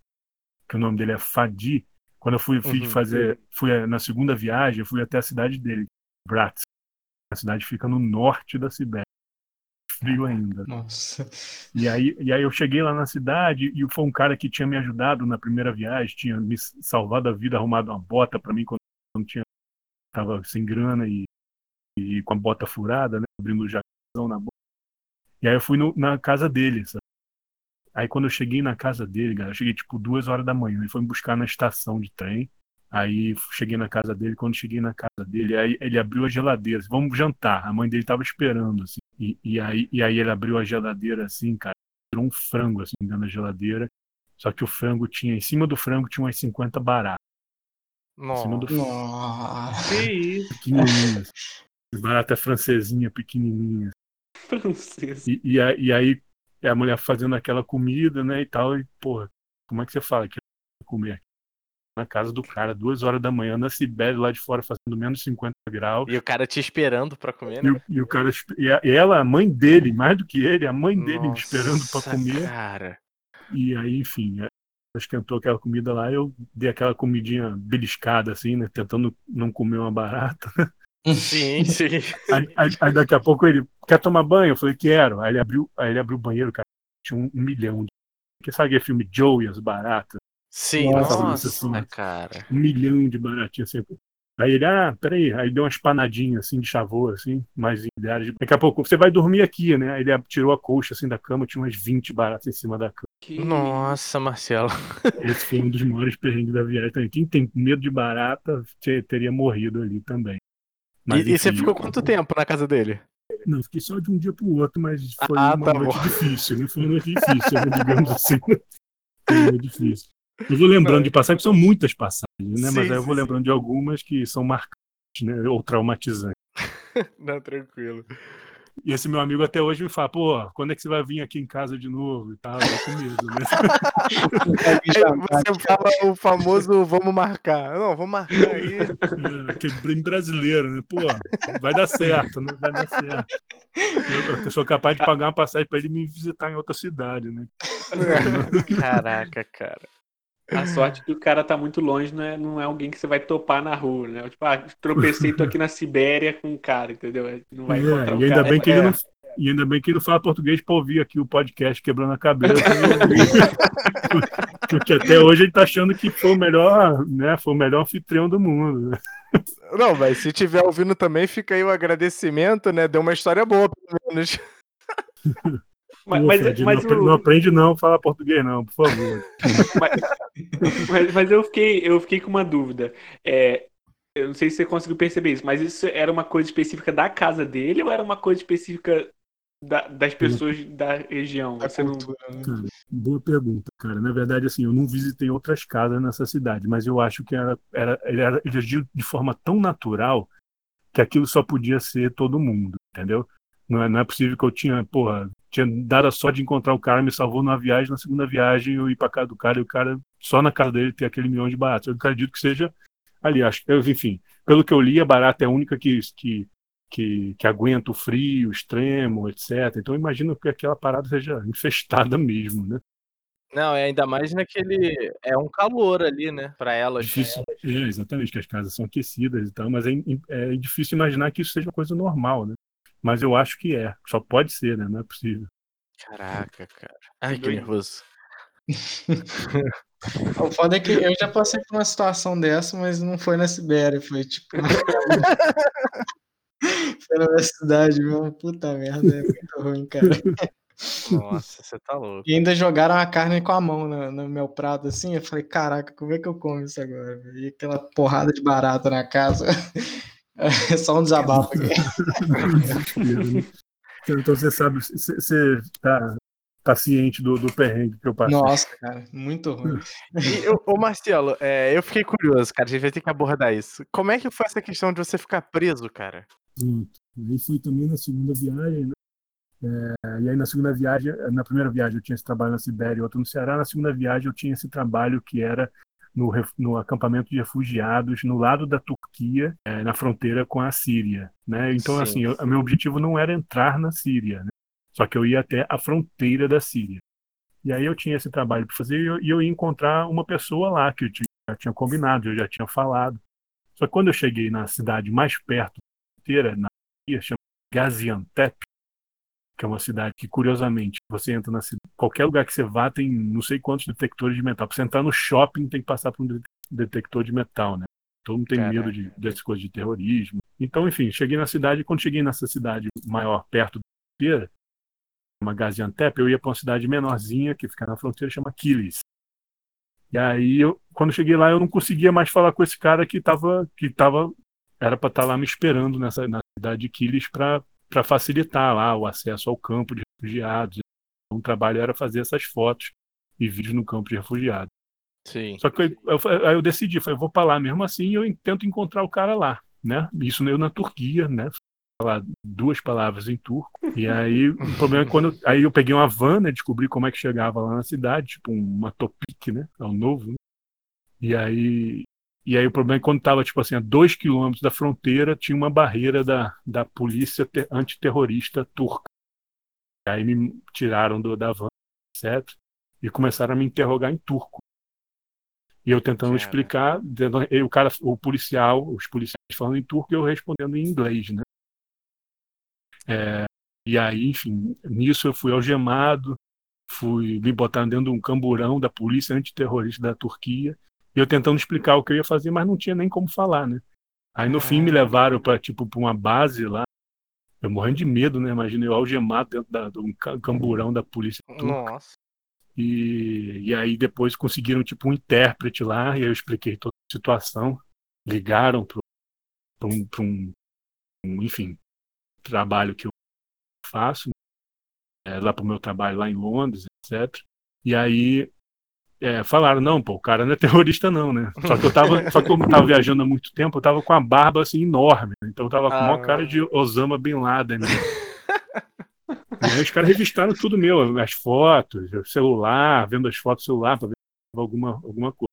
que o nome dele é Fadi, quando eu fui, fui uhum. fazer, fui eh, na segunda viagem, eu fui até a cidade dele, Bratsk. A cidade fica no norte da Sibéria. Frio ainda. Nossa. E aí, e aí eu cheguei lá na cidade e foi um cara que tinha me ajudado na primeira viagem, tinha me salvado a vida, arrumado uma bota para mim quando não tinha tava sem grana e, e com a bota furada, né, abrindo o jacuzão na boca. E aí eu fui no, na casa dele, sabe? Aí quando eu cheguei na casa dele, cara, eu cheguei tipo duas horas da manhã. Ele foi me buscar na estação de trem. Aí cheguei na casa dele. Quando cheguei na casa dele, aí ele abriu a geladeira. Assim, Vamos jantar. A mãe dele tava esperando, assim. E, e, aí, e aí ele abriu a geladeira, assim, cara. Tirou um frango, assim, dentro da geladeira. Só que o frango tinha, em cima do frango tinha umas 50 baratas. Nossa. Em cima do frango. Que isso? Pequenininhas. Barata francesinha, pequenininha. Francesa. E, e, e aí é a mulher fazendo aquela comida, né, e tal, e, porra, como é que você fala que comer aqui? Na casa do cara, duas horas da manhã, na Sibéria, lá de fora, fazendo menos 50 graus. E o cara te esperando pra comer, né? E, o, e o cara, e ela, a mãe dele, mais do que ele, a mãe dele Nossa, esperando pra comer. cara. E aí, enfim, é, esquentou aquela comida lá, eu dei aquela comidinha beliscada, assim, né, tentando não comer uma barata. Sim, sim. Aí, aí, aí, daqui a pouco ele quer tomar banho? Eu falei, quero. Aí ele abriu, aí ele abriu o banheiro, cara. Tinha um, um milhão de. Que sabe aquele filme Joe e as baratas? Sim, nossa, nossa assim, cara. Um milhão de baratinhas assim. Aí ele, ah, peraí, aí deu umas panadinhas assim de chavô, assim, mais ideais. Daqui a pouco, você vai dormir aqui, né? Aí ele tirou a colcha assim da cama, tinha umas 20 baratas em cima da cama. Que... Nossa, Marcelo. Esse foi um dos maiores perrengues da viagem também. Quem tem medo de barata teria morrido ali também. Mas, e, enfim, e, você ficou quanto tempo na casa dele? Não, fiquei só de um dia pro outro, mas foi ah, uma tá noite bom. difícil, né? Foi uma noite difícil, né? digamos assim. Foi uma noite difícil. Eu vou lembrando de passagens, são muitas passagens, né? Sim, mas aí eu vou sim, lembrando de algumas que são marcantes, né? Ou traumatizantes. Não, tranquilo. E esse meu amigo até hoje me fala, pô, quando é que você vai vir aqui em casa de novo e tal? Eu com medo, né? Você fala o famoso vamos marcar. Não, vamos marcar aí. É, que bem brasileiro, né? Pô, vai dar certo, né? Vai dar certo. Eu, eu sou capaz de pagar uma passagem para ele me visitar em outra cidade, né? Caraca, cara. A sorte que o cara tá muito longe, não é, não é alguém que você vai topar na rua, né? Tipo, ah, tropecei, tô aqui na Sibéria com um cara, entendeu? Não vai É, encontrar um e ainda cara. bem que ele É. não. E ainda bem que ele não fala português para ouvir aqui o podcast quebrando a cabeça. Porque até hoje ele tá achando que foi o melhor, né? Foi o melhor anfitrião do mundo. né? Não, mas se tiver ouvindo também, fica aí o agradecimento, né? Deu uma história boa, pelo menos. Mas, Pô, Fred, mas não, o- não aprende não a falar português não, por favor. mas, mas eu fiquei, eu fiquei com uma dúvida. É, eu não sei se você conseguiu perceber isso, mas isso era uma coisa específica da casa dele ou era uma coisa específica da, das pessoas da região? Da Você não- né? Cara, boa pergunta, cara. Na verdade, assim, eu não visitei outras casas nessa cidade, mas eu acho que era, era, ele, era, ele agiu de forma tão natural que aquilo só podia ser todo mundo, entendeu? Não é, não é possível que eu tinha, porra, tinha dado a sorte de encontrar o cara, me salvou numa viagem, na segunda viagem eu ir pra casa do cara e o cara, só na casa dele, ter aquele milhão de baratos. Eu acredito que seja ali, acho. Eu, enfim, pelo que eu li, a barata é a única que, que, que, que aguenta o frio extremo, etc. Então eu imagino que aquela parada seja infestada mesmo, né? Não, é ainda mais naquele. É um calor ali, né? Pra elas. Difícil, é, exatamente, que as casas são aquecidas e tal, mas é, é difícil imaginar que isso seja uma coisa normal, né? Mas eu acho que é, só pode ser, né? Não é possível. Caraca, cara. Ai, que Doido. nervoso. O foda é que eu já passei por uma situação dessa, mas não foi na Sibéria, foi tipo. foi na minha cidade mesmo. Puta merda, é muito ruim, cara. Nossa, você tá louco. E ainda jogaram a carne com a mão no, no meu prato, assim. Eu falei, caraca, como é que eu como isso agora? E aquela porrada de barata na casa. É só um desabafo aqui. Então você sabe, você tá, tá ciente do, do perrengue que eu passei. Nossa, cara, muito ruim. E, ô, ô, Marcelo, é, eu fiquei curioso, cara. A gente vai ter que abordar isso. Como é que foi essa questão de você ficar preso, cara? Pronto. Aí fui também na segunda viagem, né? É, e aí na segunda viagem, na primeira viagem eu tinha esse trabalho na Sibéria e outro no Ceará. Na segunda viagem eu tinha esse trabalho que era no, no acampamento de refugiados no lado da Turquia, é, na fronteira com a Síria, né? Então Sim. assim, eu- o meu objetivo não era entrar na Síria, né? Só que eu ia até a fronteira da Síria. E aí eu tinha esse trabalho para fazer e eu, e eu ia encontrar uma pessoa lá que eu tinha, já tinha combinado, eu já tinha falado. Só que quando eu cheguei na cidade mais perto da fronteira, na Turquia, chama Gaziantep, que é uma cidade que, curiosamente, você entra na cidade, qualquer lugar que você vá tem não sei quantos detectores de metal. Para você entrar no shopping tem que passar por um de- detector de metal, né? Todo mundo tem Caraca. medo de, dessas coisas de terrorismo. Então, enfim, cheguei na cidade e quando cheguei nessa cidade maior, perto da fronteira, uma Gaziantep, eu ia para uma cidade menorzinha que fica na fronteira, chama Kilis. E aí, eu, quando cheguei lá, eu não conseguia mais falar com esse cara que estava que tava, era para estar lá me esperando nessa na cidade de Kilis para para facilitar lá o acesso ao campo de refugiados. Então, o trabalho era fazer essas fotos e vídeos no campo de refugiados. Sim. Só que eu, eu- aí eu decidi, falei, eu vou para lá mesmo assim e eu tento encontrar o cara lá, né? Isso eu na Turquia, né? Falar duas palavras em turco. E aí o problema é quando aí eu peguei uma van, né? Descobri como é que chegava lá na cidade, tipo uma Topic, né? É o novo. Né? E aí e aí o problema é que quando estava tipo assim a dois quilômetros da fronteira tinha uma barreira da, da polícia te- antiterrorista turca. E aí me tiraram do, da van, etc. E começaram a me interrogar em turco. E eu tentando Cara. explicar, e o cara, o policial, os policiais falando em turco e eu respondendo em inglês, né? É, e aí, enfim, nisso eu fui algemado, fui me botar dentro de um camburão da polícia antiterrorista da Turquia, e eu tentando explicar o que eu ia fazer, mas não tinha nem como falar, né? Aí no fim me levaram para tipo pra uma base lá. Eu morrendo de medo, né? Imagina eu algemado dentro da, de um ca- camburão da polícia turca. Nossa. E, e aí depois conseguiram tipo um intérprete lá, e eu expliquei toda a situação. Ligaram para um, pra um, um, enfim, trabalho que eu faço, é, lá para o meu trabalho lá em Londres, etc. E aí é, falaram, não, pô, o cara não é terrorista não, né? Só que eu tava, só que eu tava viajando há muito tempo, eu tava com a barba assim enorme, então eu tava com Ah, maior cara de Osama Bin Laden. Né? E aí os caras revistaram tudo meu, as fotos, o celular, vendo as fotos do celular para ver alguma, alguma coisa.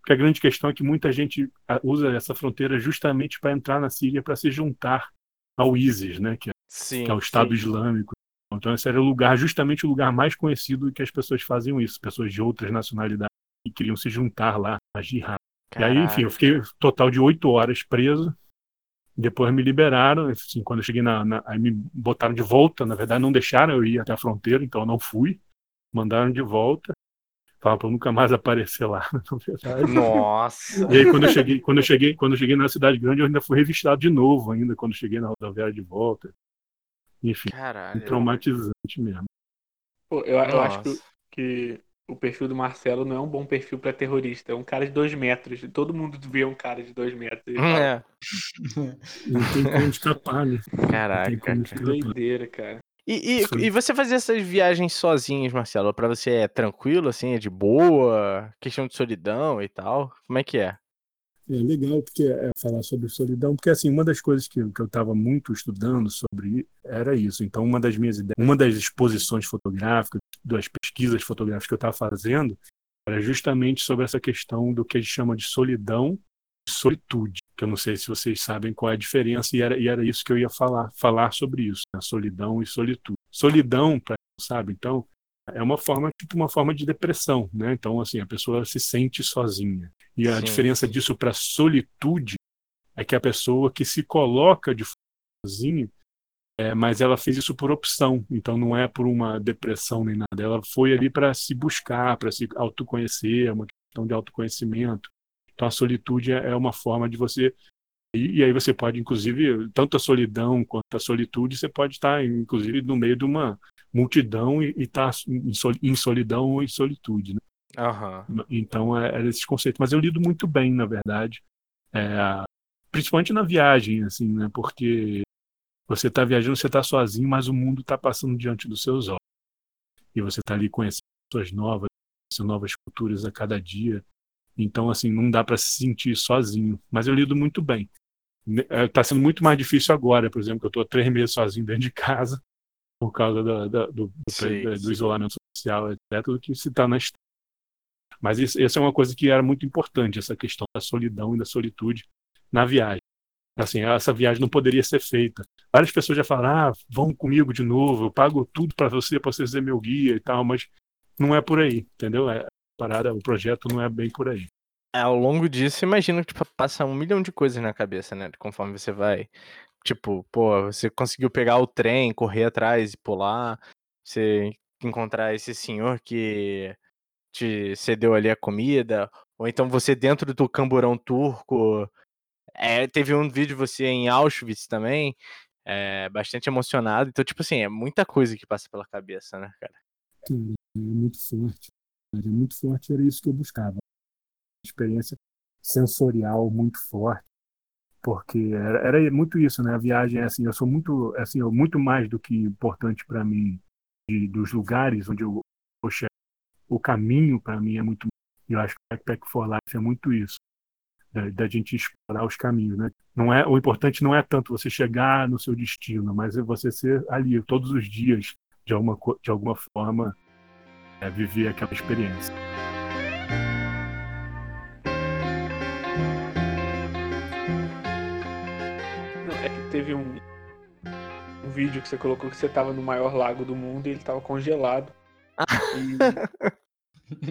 Porque a grande questão é que muita gente ah, usa essa fronteira justamente para entrar na Síria para se juntar ao ISIS, né? Que é, Sim. que é o Estado sim. Islâmico. Então esse era o lugar, justamente o lugar mais conhecido que as pessoas faziam isso, pessoas de outras nacionalidades que queriam se juntar lá a jihad. E aí, enfim, eu fiquei total de oito horas preso. Depois me liberaram. Assim, quando eu cheguei na, na- Aí me botaram de volta. Na verdade, não deixaram eu ir até a fronteira, então eu não fui. Mandaram de volta. Falaram pra eu nunca mais aparecer lá, na verdade. Nossa. E aí, quando eu cheguei, quando eu cheguei, quando eu cheguei na cidade grande, eu ainda fui revistado de novo, ainda quando eu cheguei na rodoviária de volta. Enfim, Caralho. traumatizante mesmo. Pô, eu, eu acho que, que o perfil do Marcelo não é um bom perfil para terrorista. É um cara de dois metros. Todo mundo vê um cara de dois metros. É. Não tem como escapar, né? Caraca. Escapar. Doideira, cara. E, e, e, você fazer essas viagens sozinhos, Marcelo, para você é tranquilo, assim, é de boa? Questão de solidão e tal? Como é que é? É legal porque é falar sobre solidão, porque assim, uma das coisas que, que eu estava muito estudando sobre era isso. Então, uma das minhas ideias, uma das exposições fotográficas, das pesquisas fotográficas que eu estava fazendo, era justamente sobre essa questão do que a gente chama de solidão e solitude, que eu não sei se vocês sabem qual é a diferença, e era, e era isso que eu ia falar, falar sobre isso, né? solidão e solitude. Solidão, para sabe, então, é uma forma, tipo uma forma de depressão, né? Então, assim, a pessoa se sente sozinha. E a Sim. diferença disso para solitude é que a pessoa que se coloca de sozinha, é, mas ela fez isso por opção, então não é por uma depressão nem nada. Ela foi ali para se buscar, para se autoconhecer, é uma questão de autoconhecimento. Então a solitude é é uma forma de você e, e aí você pode, inclusive, tanto a solidão quanto a solitude, você pode estar, inclusive, no meio de uma multidão e estar em sol- em solidão ou em solitude. Né? Aham. Então, é, é esse conceito. Mas eu lido muito bem, na verdade. É, principalmente na viagem, assim, né? Porque você está viajando, você está sozinho, mas o mundo está passando diante dos seus olhos. E você está ali conhecendo pessoas novas, conhecendo novas culturas a cada dia. Então, assim, não dá para se sentir sozinho. Mas eu lido muito bem. Está sendo muito mais difícil agora, por exemplo, que eu estou três meses sozinho dentro de casa, por causa da- da- do, do, Sim, do sim. isolamento social, etc., do que se está na estrada. Mas isso, essa é uma coisa que era muito importante, essa questão da solidão e da solitude na viagem. Assim, essa viagem não poderia ser feita. Várias pessoas já falaram, ah, vão comigo de novo, eu pago tudo para você, para você ser meu guia e tal, mas não é por aí, entendeu? É, parada, o projeto não é bem por aí. É, Ao longo disso, imagino que tipo, passa um milhão de coisas na cabeça, né? Conforme você vai. Tipo, pô, você conseguiu pegar o trem, correr atrás e pular. Você encontrar esse senhor que te cedeu ali a comida. Ou então você dentro do camburão turco. É, teve um vídeo de você em Auschwitz também. É, bastante emocionado. Então, tipo assim, é muita coisa que passa pela cabeça, né, cara? É muito forte. É muito forte, era isso que eu buscava. Experiência sensorial muito forte. Porque era, era muito isso, né? A viagem, é assim, eu sou muito, assim, eu, muito mais do que importante para mim de, dos lugares onde eu vou chegar. O caminho para mim é muito. Eu acho que o Backpack for Life é muito isso. Da, da gente explorar os caminhos, né? Não é, o importante não é tanto você chegar no seu destino, mas é você ser ali todos os dias, de alguma, de alguma forma, é, viver aquela experiência. Não, é que teve um, um vídeo que você colocou que você tava no maior lago do mundo e ele tava congelado.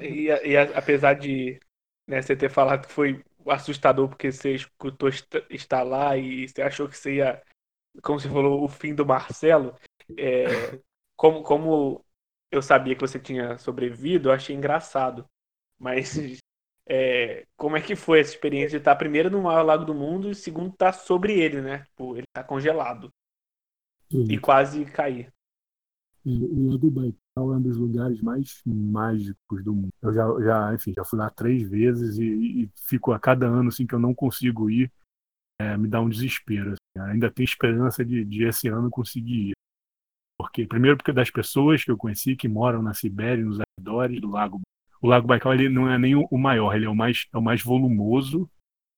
E, e, e a- apesar de né, você ter falado que foi assustador porque você escutou est- estar lá e você achou que você ia, como você falou, o fim do Marcelo, é, como, como eu sabia que você tinha sobrevivido, eu achei engraçado. Mas é, como é que foi essa experiência de estar primeiro no maior lago do mundo e segundo estar sobre ele, né? Tipo, ele tá congelado e quase cair. O Lago Baikal é um dos lugares mais mágicos do mundo. Eu já, já enfim, já fui lá três vezes e, e fico a cada ano assim que eu não consigo ir, é, me dá um desespero. assim. Ainda tem esperança de, de esse ano conseguir ir. Porque, primeiro porque das pessoas que eu conheci que moram na Sibéria, e nos arredores do lago. O Lago Baikal ele não é nem o maior, ele é o mais, é o mais volumoso,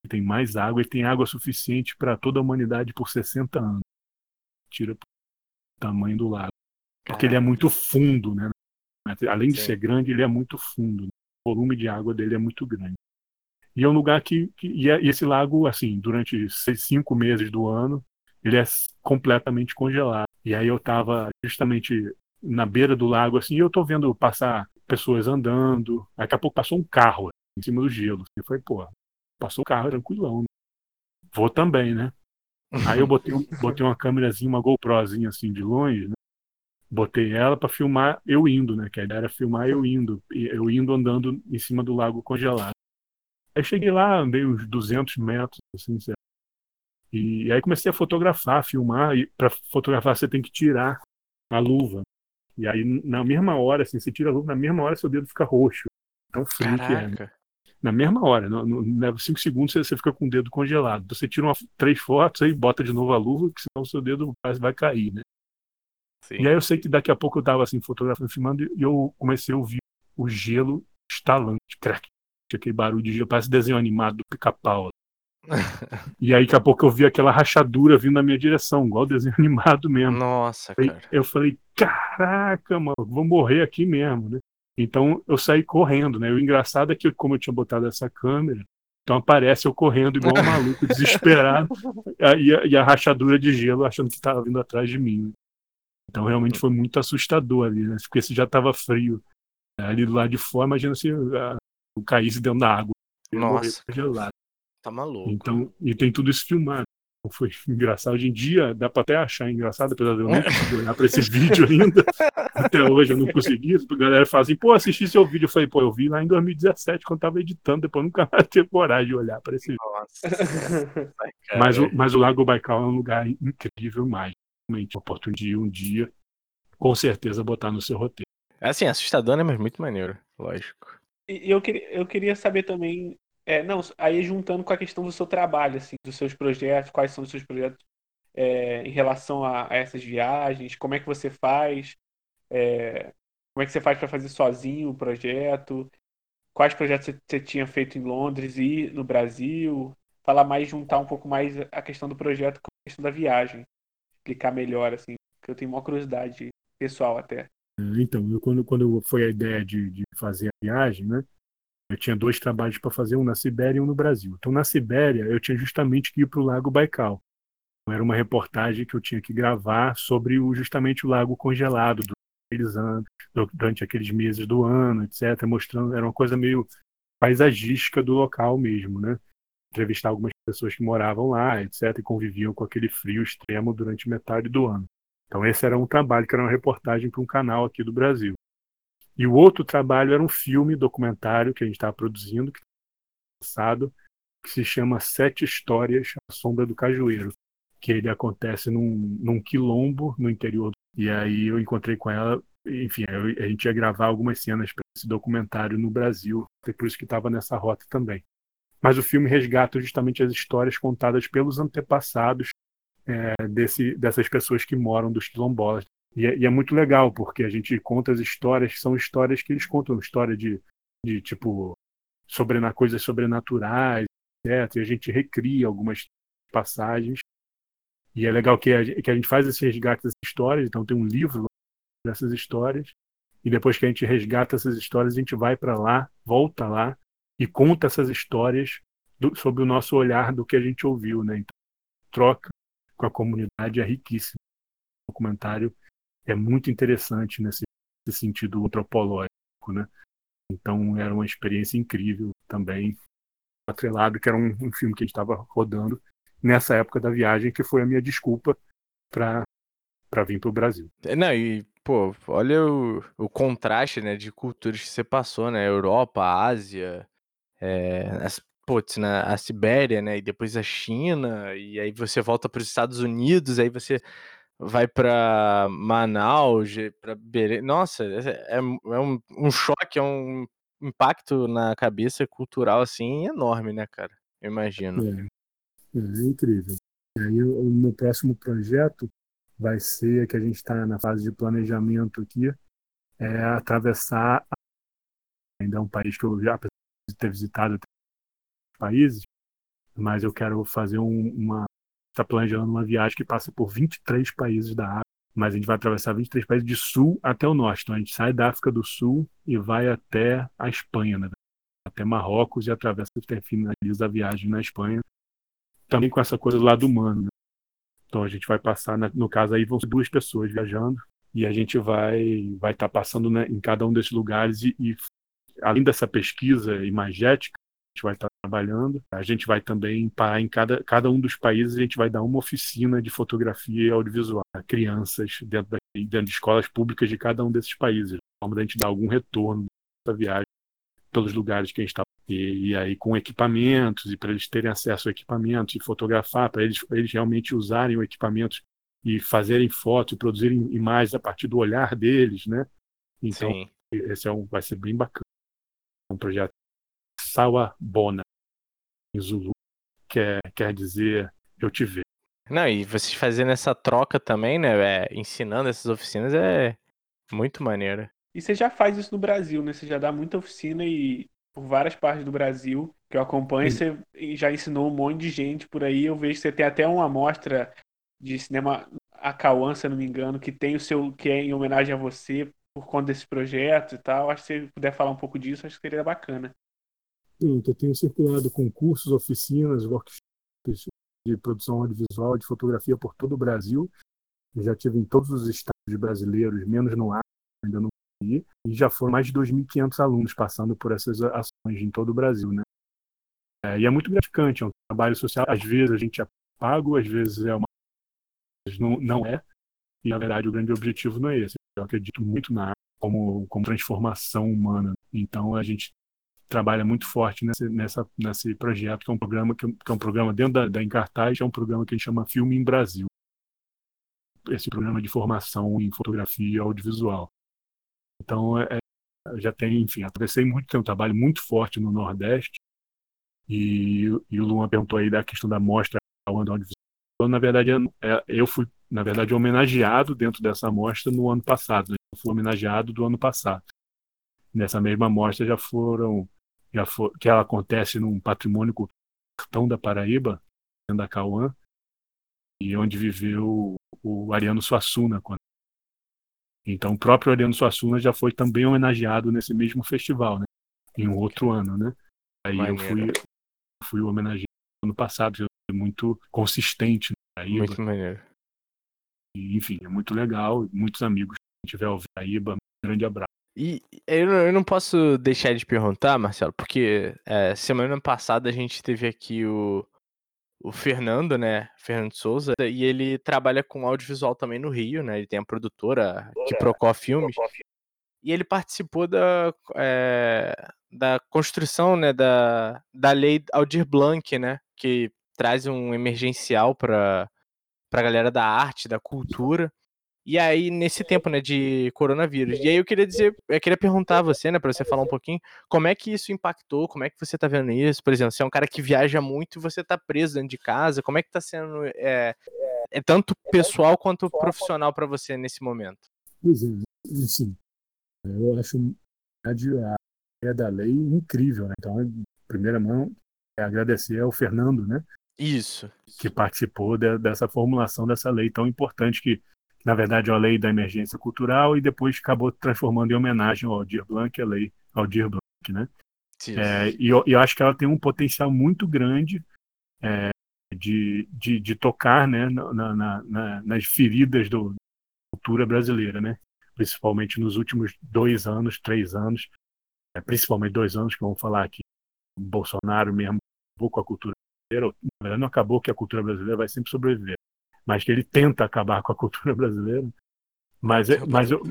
ele tem mais água e tem água suficiente para toda a humanidade por 60 anos. Tira o tamanho do lago porque ele é muito fundo, né? Além de Sim. ser grande, ele é muito fundo. né? O volume de água dele é muito grande. E é um lugar que, que e, é- e esse lago, assim, durante seis, cinco meses do ano, ele é completamente congelado. E aí eu estava justamente na beira do lago, assim, e eu tô vendo passar pessoas andando. Daqui a pouco passou um carro em cima do gelo. E foi, pô, passou o carro tranquilão. Né? Vou também, né? Aí eu botei, um- botei uma câmerazinha, uma GoProzinha assim de longe, né? Botei ela para filmar eu indo, né? Que a ideia era filmar eu indo, eu indo andando em cima do lago congelado. Aí cheguei lá, andei uns 200 metros, assim, certo? E aí comecei a fotografar, filmar, e para fotografar você tem que tirar a luva. E aí, na mesma hora, assim, você tira a luva, na mesma hora seu dedo fica roxo. Tão frio Caraca. que é. Né? Na mesma hora, não, não leva cinco segundos você, você fica com o dedo congelado. Você tira uma, três fotos aí, bota de novo a luva, que senão o seu dedo quase vai cair, né? Sim. E aí eu sei que daqui a pouco eu tava assim, fotografando, filmando, e eu comecei a ouvir o gelo estalando, crack. Aquele barulho de gelo, parece desenho animado do pica-pau. e aí, daqui a pouco eu vi aquela rachadura vindo na minha direção, igual desenho animado mesmo. Nossa, cara. Eu falei, caraca, mano, vou morrer aqui mesmo, né? Então eu saí correndo, né? O engraçado é que, como eu tinha botado essa câmera, então aparece eu correndo igual um maluco, desesperado, e a, e a rachadura de gelo achando que estava vindo atrás de mim. Então realmente foi muito assustador ali, né? Porque se já estava frio né? ali do lado de fora, imagina se a, o caísse dentro da água. Nossa. Gelado. Tá maluco. Então, e tem tudo isso filmado. Então, foi engraçado. Hoje em dia dá pra até achar engraçado, apesar de eu não conseguir olhar pra esse vídeo ainda. Até hoje eu não consegui. A galera fala assim, pô, assisti seu vídeo. Eu falei, pô, eu vi lá em 2017 quando tava editando, depois nunca mais tive coragem de olhar pra esse vídeo. Nossa. mas, o, mas o Lago Baikal é um lugar incrível, mais. Realmente, oportunidade de um dia, com certeza, botar no seu roteiro. É assim, assustador, né? Mas muito maneiro, lógico. E eu queria, eu queria saber também é, não, aí juntando com a questão do seu trabalho, assim, dos seus projetos, quais são os seus projetos é, em relação a, a, essas viagens, como é que você faz, é, como é que você faz para fazer sozinho o projeto, quais projetos você, você, tinha feito em Londres e no Brasil, falar mais, juntar um pouco mais a questão do projeto com a questão da viagem, explicar melhor, assim, que eu tenho uma curiosidade pessoal até. Então, eu, quando, quando foi a ideia de, de fazer a viagem, né, eu tinha dois trabalhos para fazer, um na Sibéria e um no Brasil. Então, na Sibéria, eu tinha justamente que ir para o Lago Baikal. Era uma reportagem que eu tinha que gravar sobre o, justamente o lago congelado durante durante aqueles meses do ano, etc. Mostrando, era uma coisa meio paisagística do local mesmo, né? Entrevistar algumas pessoas que moravam lá, etc. E conviviam com aquele frio extremo durante metade do ano. Então, esse era um trabalho que era uma reportagem para um canal aqui do Brasil. E o outro trabalho era um filme documentário que a gente estava produzindo, que lançado, que se chama Sete Histórias à Sombra do Cajueiro, que ele acontece num, num quilombo no interior. E aí eu encontrei com ela, enfim, a gente ia gravar algumas cenas para esse documentário no Brasil, por isso que estava nessa rota também. Mas o filme resgata justamente as histórias contadas pelos antepassados é, desse, dessas pessoas que moram dos quilombolas e é, e é, muito legal, porque a gente conta as histórias que são histórias que eles contam, história de, de tipo, sobrena, coisas sobrenaturais, etc. E a gente recria algumas passagens. E é legal que a, que a gente faz esse resgate dessas histórias, então tem um livro dessas histórias. E depois que a gente resgata essas histórias, a gente vai para lá, volta lá e conta essas histórias do, sob o nosso olhar do que a gente ouviu, né? Então, troca com a comunidade é riquíssimo. O documentário é muito interessante nesse, nesse sentido antropológico, né? Então era uma experiência incrível também, atrelado, que era um, um filme que a gente estava rodando nessa época da viagem, que foi a minha desculpa para para vir para o Brasil. É, não, e, pô, olha o, o contraste, né, de culturas que você passou, né, Europa, Ásia, é, as, putz, né, a Sibéria, né, e depois a China, e aí você volta para os Estados Unidos, aí você vai para Manaus, para Belém. Nossa, é, é, é um, um, choque, é um impacto na cabeça cultural assim enorme, né, cara? Eu imagino. É, é, é incrível. E aí o meu próximo projeto vai ser que a gente está na fase de planejamento aqui, é atravessar ainda é um país que eu já ter visitado países, mas eu quero fazer um, uma está planejando uma viagem que passa por 23 países da África, mas a gente vai atravessar 23 países de sul até o norte. Então a gente sai da África do Sul e vai até a Espanha, né? até Marrocos e atravessa e finaliza a viagem na Espanha. Também com essa coisa do lado humano. Né? Então a gente vai passar, no caso aí vão ser duas pessoas viajando e a gente vai vai estar tá passando né, em cada um desses lugares e, e além dessa pesquisa imagética, a gente vai estar trabalhando. A gente vai também parar em cada, cada um dos países, a gente vai dar uma oficina de fotografia audiovisual a crianças dentro, da, dentro de escolas públicas de cada um desses países. Vamos a gente dar algum retorno dessa viagem pelos lugares que a gente está. E, e, aí com equipamentos, e para eles terem acesso a equipamentos e fotografar, para eles, eles realmente usarem o equipamento e fazerem fotos e produzirem imagens a partir do olhar deles, né? Então, Sim. esse é um, vai ser bem bacana. É um projeto Sawabona, em Zulu, quer, quer dizer eu te vejo. Não, e vocês fazendo essa troca também, né? É, ensinando essas oficinas é muito maneiro. E você já faz isso no Brasil, né? Você já dá muita oficina e por várias partes do Brasil que eu acompanho, Sim. você já ensinou um monte de gente por aí. Eu vejo que você tem até uma amostra de cinema a Cauã, se eu não me engano, que tem o seu que é em homenagem a você por conta desse projeto e tal. Acho que se você puder falar um pouco disso, acho que seria bacana. Eu tenho circulado com cursos, oficinas, workshops de produção audiovisual, de fotografia por todo o Brasil. Eu já tive em todos os estados brasileiros, menos no Acre, ainda não fui. E já foram mais de 2.500 alunos passando por essas ações em todo o Brasil, né? É, e é muito gratificante, é um trabalho social. Às vezes a gente é pago, às vezes é uma não, não é. E na verdade o grande objetivo não é esse. Eu acredito muito na como como transformação humana. Então a gente trabalha muito forte nesse, nessa, nesse projeto, que é um programa que, que é um programa dentro da, da Encartaz, é um programa que a gente chama Filme em Brasil. Esse programa de formação em fotografia audiovisual. Então, é, é já tem, enfim, atravessei muito, tem um trabalho muito forte no Nordeste, e, e o Luan perguntou aí da questão da mostra audiovisual. Na verdade, é, eu fui, na verdade, homenageado dentro dessa mostra no ano passado. Né? Eu fui homenageado do ano passado. Nessa mesma mostra já foram já for, que ela acontece num patrimônio cultural da Paraíba, da Cauã, e onde viveu o Ariano Suassuna. Então, o próprio Ariano Suassuna já foi também homenageado nesse mesmo festival, né? em um outro ano. Né? Aí Maneiro. eu fui, fui homenageado no passado, já muito consistente na Paraíba. Muito maneiro. E, enfim, é muito legal. Muitos amigos, se tiver o Paraíba, um grande abraço. E eu, eu não posso deixar de perguntar, Marcelo, porque é, semana passada a gente teve aqui o, o Fernando, né? Fernando Souza, e ele trabalha com audiovisual também no Rio, né? Ele tem a produtora que Procó Filmes. E ele participou da, é, da construção né, da, da lei Aldir Blanc, né? Que traz um emergencial para a galera da arte, da cultura. E aí, nesse tempo, né, de coronavírus. E aí eu queria dizer, eu queria perguntar a você, né, para você falar um pouquinho, como é que isso impactou, como é que você tá vendo isso? Por exemplo, você é um cara que viaja muito e você tá preso dentro de casa, como é que tá sendo, é, é tanto pessoal quanto profissional para você nesse momento? Pois é, assim, eu acho a ideia da lei incrível, né? Então, em primeira mão, é agradecer ao Fernando, né? Isso. Que participou de, dessa formulação dessa lei tão importante que na verdade, a lei da emergência cultural e depois acabou transformando em homenagem ao Aldir Blanc, a lei Aldir Blanc, né? É, e eu, eu, acho que ela tem um potencial muito grande é, de, de, de, tocar né, na, na, na, nas feridas da cultura brasileira, né? Principalmente nos últimos dois anos, três anos, é, principalmente dois anos que vamos falar aqui, Bolsonaro mesmo acabou com a cultura brasileira, na verdade não acabou que a cultura brasileira vai sempre sobreviver, mas que ele tenta acabar com a cultura brasileira. Mas, é, mas, eu,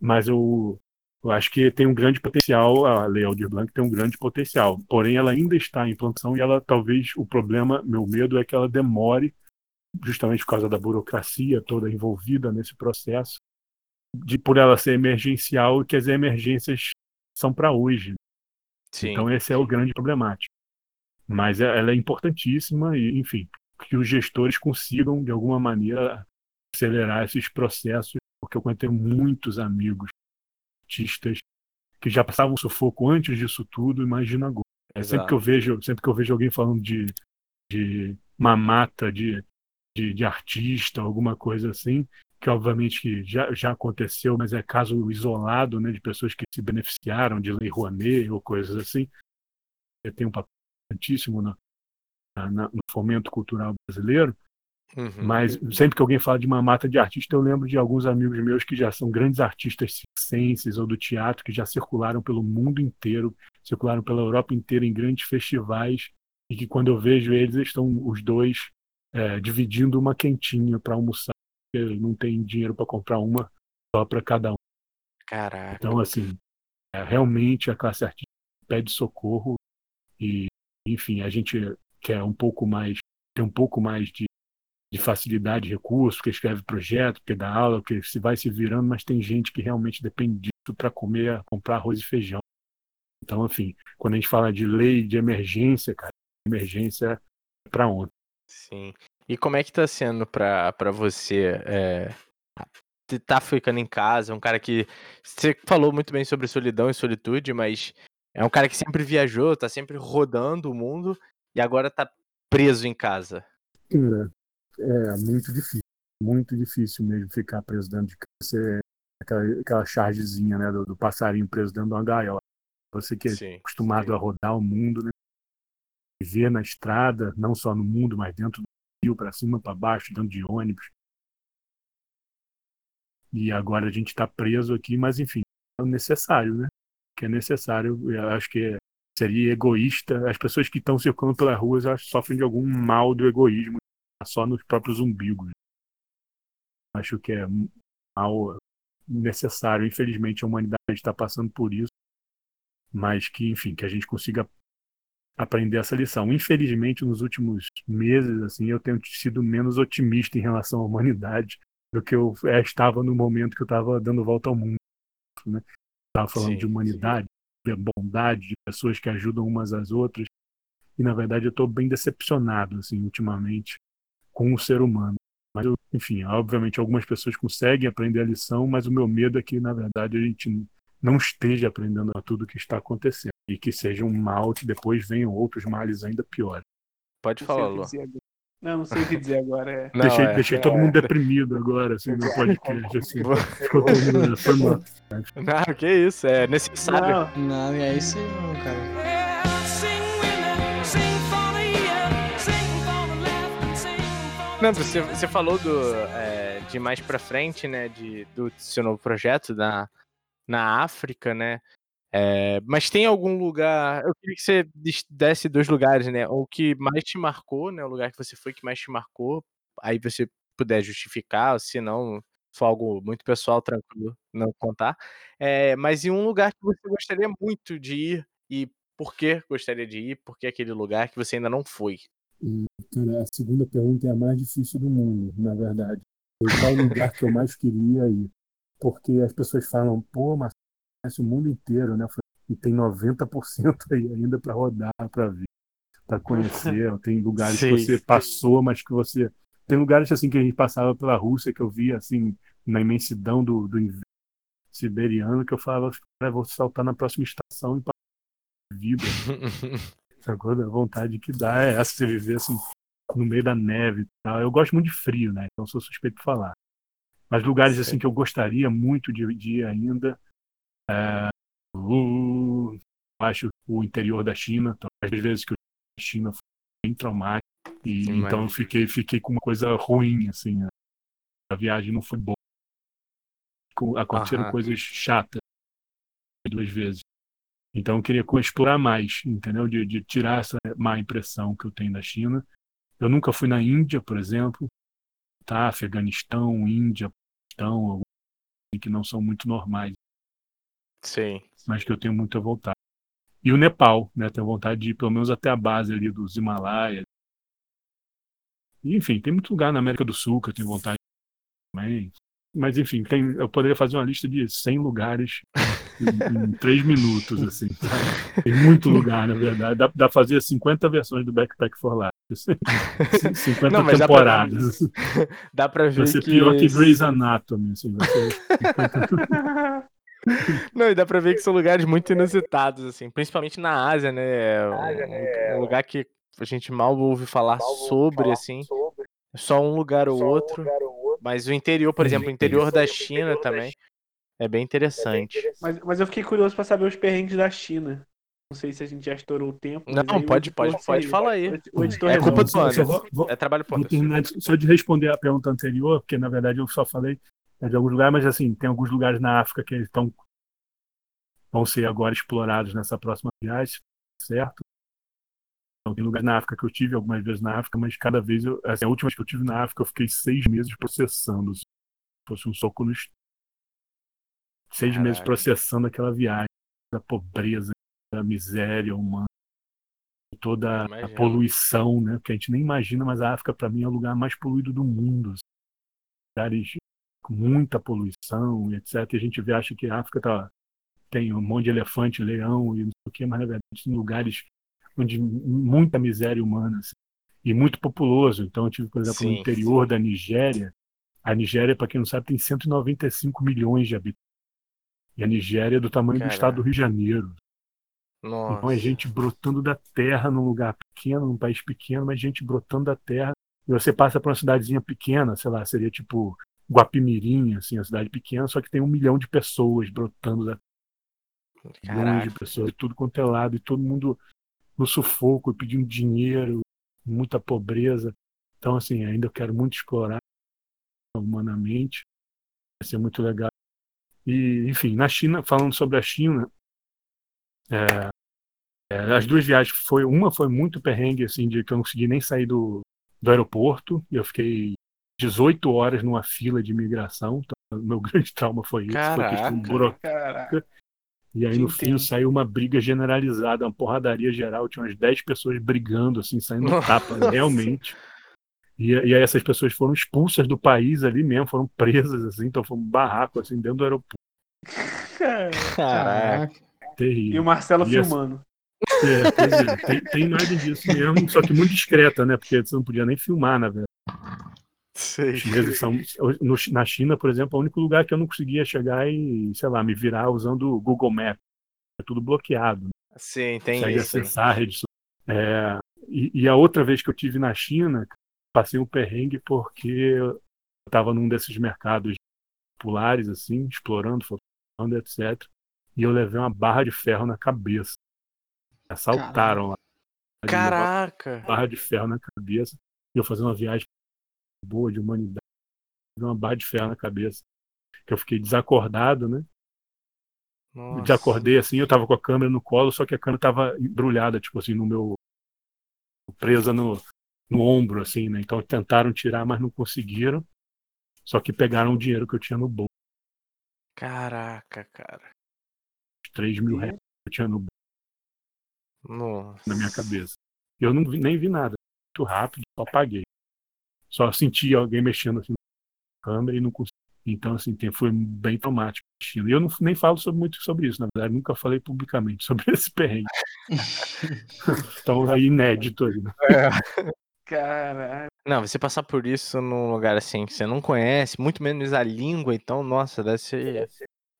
mas eu, eu acho que tem um grande potencial, a Lei Aldir Blanc tem um grande potencial, porém ela ainda está em implantação e ela talvez, o problema, meu medo é que ela demore, justamente por causa da burocracia toda envolvida nesse processo, de por ela ser emergencial, que as emergências são para hoje. Sim. Então esse é o grande problemático. Mas é, ela é importantíssima e, enfim, que os gestores consigam, de alguma maneira, acelerar esses processos, porque eu tenho muitos amigos artistas que já passavam sufoco antes disso tudo, imagina agora. É sempre que eu vejo, sempre que eu vejo alguém falando de, de mamata de, de, de artista, alguma coisa assim, que obviamente que já, já aconteceu, mas é caso isolado, né, de pessoas que se beneficiaram de lei Rouanet ou coisas assim. Tem um papel importantíssimo na, no fomento cultural brasileiro. Uhum. Mas sempre que alguém fala de uma mata de artista, eu lembro de alguns amigos meus que já são grandes artistas circenses ou do teatro, que já circularam pelo mundo inteiro, circularam pela Europa inteira em grandes festivais, e que quando eu vejo eles, estão os dois é, dividindo uma quentinha para almoçar, porque não tem dinheiro para comprar uma só para cada um. Caraca. Então, assim, é, realmente a classe artística pede socorro e, enfim, a gente quer um pouco mais, ter um pouco mais de de facilidade de recurso, porque escreve projeto, porque dá aula, porque se vai se virando, mas tem gente que realmente depende disso para comer, comprar arroz e feijão. Então, enfim, quando a gente fala de lei de emergência, cara, emergência é para ontem. Sim. E como é que tá sendo para você é, tá ficando em casa? Um cara que. Você falou muito bem sobre solidão e solitude, mas é um cara que sempre viajou, tá sempre rodando o mundo e agora tá preso em casa. Cara, é muito difícil. Muito difícil mesmo ficar preso dentro de casa. É aquela, aquela chargezinha né, do, do, passarinho preso dentro de uma gaiola. Você que é sim, acostumado sim. a rodar o mundo, né? Viver na estrada, não só no mundo, mas dentro do rio, para cima, para baixo, dentro de ônibus. E agora a gente está preso aqui, mas enfim, é necessário, né? Que é necessário, eu acho que seria egoísta. As pessoas que estão circulando pelas ruas acho, sofrem de algum mal do egoísmo, só nos próprios umbigos. Acho que é mal necessário. Infelizmente, a humanidade está passando por isso, mas que, enfim, que a gente consiga aprender essa lição. Infelizmente, nos últimos meses, assim, eu tenho sido menos otimista em relação à humanidade do que eu é, estava no momento que eu estava dando volta ao mundo. Né? Estava falando sim, de humanidade, sim. de bondade, de pessoas que ajudam umas às outras. E na verdade eu estou bem decepcionado assim ultimamente com o ser humano. Mas eu, enfim, obviamente algumas pessoas conseguem aprender a lição, mas o meu medo é que na verdade a gente não esteja aprendendo a tudo que está acontecendo e que seja um mal que depois venham outros males ainda piores. Pode falar, Lu. Não, não sei o que dizer agora. É... Não, deixei, é, deixei é, todo mundo deprimido agora, assim, no podcast. Assim. Ficou todo mundo. Foi mal. Não, que isso, é necessário. Não, não é isso aí, não, cara. Não, você, você falou do, é, de mais pra frente, né, de, do seu novo projeto na, na África, né? É, mas tem algum lugar. Eu queria que você desse dois lugares, né? O que mais te marcou, né? O lugar que você foi que mais te marcou. Aí você puder justificar, se não for algo muito pessoal, tranquilo, não contar. É, mas em um lugar que você gostaria muito de ir e por que gostaria de ir? Por que aquele lugar que você ainda não foi? Cara, a segunda pergunta é a mais difícil do mundo, na verdade. Qual lugar que eu mais queria ir? Porque as pessoas falam, pô, mas conhece o mundo inteiro, né? E tem 90% aí ainda para rodar, para ver, para conhecer. Tem lugares Sim. que você passou, mas que você. Tem lugares assim que a gente passava pela Rússia, que eu via assim, na imensidão do, do inverno siberiano, que eu falava, cara, vou saltar na próxima estação e passar vida. Sacou? A vontade que dá é essa, você viver assim, no meio da neve e tal. Eu gosto muito de frio, né? Então sou suspeito de falar. Mas lugares assim que eu gostaria muito de, de ir ainda é, o, acho o interior da China, então, às vezes que a China foi bem traumática e Sim, então mas... fiquei fiquei com uma coisa ruim assim, a viagem não foi boa. Aconteceram Aham. coisas chatas duas vezes. Então eu queria explorar mais, entendeu? De, de tirar essa má impressão que eu tenho da China. Eu nunca fui na Índia, por exemplo, tá? Afeganistão, Índia, Paquistão, que não são muito normais. Sim. Mas que eu tenho muita vontade. E o Nepal, né? Tenho vontade de ir pelo menos até a base ali dos Himalaias. Enfim, tem muito lugar na América do Sul que eu tenho vontade também. Mas enfim, tem, eu poderia fazer uma lista de 100 lugares em, em 3 minutos, assim. Tem muito lugar, na verdade. Dá, pra fazer 50 versões do Backpack for Life. 50 Não, temporadas. Dá pra, dá pra ver vai ser que... pior que Grey's Anatomy. Assim, vai ser 50... Não, e dá pra ver que são lugares muito inusitados, assim, principalmente na Ásia, né? Ásia, um, né? um, lugar que a gente mal ouve falar mal sobre, falar assim. Sobre. Só um lugar ou outro. Um lugar ou outro. Mas o interior, por exemplo, o interior da China também. É bem interessante. É bem interessante. Mas, mas eu fiquei curioso para saber os perrengues da China. Não sei se a gente já estourou o tempo. Não, pode, pode, pode falar aí. O editor é culpa do Anderson. É trabalho por Só de responder a pergunta anterior, porque na verdade eu só falei é de alguns lugares, mas assim, tem alguns lugares na África que estão vão ser agora explorados nessa próxima viagem, certo? Então, tem lugares na África que eu tive algumas vezes na África, mas cada vez, eu, assim, a última vez que eu tive na África, eu fiquei seis meses processando, se fosse um soco no seis Caralho. meses processando aquela viagem, da pobreza, da miséria humana. toda a poluição, né? Que a gente nem imagina, mas a África para mim é o lugar mais poluído do mundo. Assim. Lugares com muita poluição, etc. E a gente vê, acha que a África tá, tem um monte de elefante, leão e não sei o quê, mas na verdade são lugares onde muita miséria humana assim, e muito populoso. Então eu tive, por exemplo, Sim. no interior da Nigéria. A Nigéria, para quem não sabe, tem 195 milhões de habitantes. E a Nigéria é do tamanho Caramba. do estado do Rio de Janeiro. Nossa. Então é gente brotando da terra num lugar pequeno, num país pequeno, mas gente brotando da terra. E você passa para uma cidadezinha pequena, sei lá, seria tipo Guapimirim, assim, uma cidade pequena, só que tem um milhão de pessoas brotando da terra. milhões de pessoas, tudo quanto é lado, e todo mundo no sufoco, pedindo dinheiro, muita pobreza. Então, assim, ainda eu quero muito explorar humanamente. Vai ser muito legal. E, enfim, na China, falando sobre a China, é, é, as duas viagens foi uma foi muito perrengue assim de que eu não consegui nem sair do, do aeroporto e eu fiquei 18 horas numa fila de imigração. Então, meu grande trauma foi isso, caraca, foi questão burocrática. E aí, no fim, saiu uma briga generalizada, uma porradaria geral. Tinha umas 10 pessoas brigando, assim, saindo tapa, realmente. E, e, aí, essas pessoas foram expulsas do país ali mesmo, foram presas, assim. Então, foi um barraco, assim, dentro do aeroporto. Caraca terrível. E o Marcelo e filmando. É, pois é, tem, tem imagem disso mesmo, só que muito discreta, né? Porque você não podia nem filmar, na verdade. Sei. São, no, na China, por exemplo, é o único lugar que eu não conseguia chegar e, sei lá, me virar usando o Google Maps. É tudo bloqueado. Sim, tem Consegue isso. acessar a rede é, e, e, a outra vez que eu tive na China, passei um perrengue porque eu estava num desses mercados populares, assim, explorando, fotografando, etc e eu levei uma barra de ferro na cabeça. Assaltaram lá. Caraca! Barra de ferro na cabeça. E eu fazendo uma viagem boa de humanidade. Uma barra de ferro na cabeça. Que eu fiquei desacordado, né? Nossa. Desacordei assim, eu tava com a câmera no colo, só que a câmera tava embrulhada, tipo assim, no meu. presa no, no ombro, assim, né? Então tentaram tirar, mas não conseguiram. Só que pegaram o dinheiro que eu tinha no bolso. Caraca, cara. 3 mil reais que eu tinha no Nossa. na minha cabeça. Eu não vi, nem vi nada. Muito rápido, só apaguei. Só senti alguém mexendo assim na câmera e não consegui. Então, assim, foi bem traumático. E eu não, nem falo sobre, muito sobre isso, na verdade, nunca falei publicamente sobre esse perrengue. então, aí inédito aí, né? É. Caralho. Não, você passar por isso num lugar assim que você não conhece, muito menos a língua, então, nossa, deve ser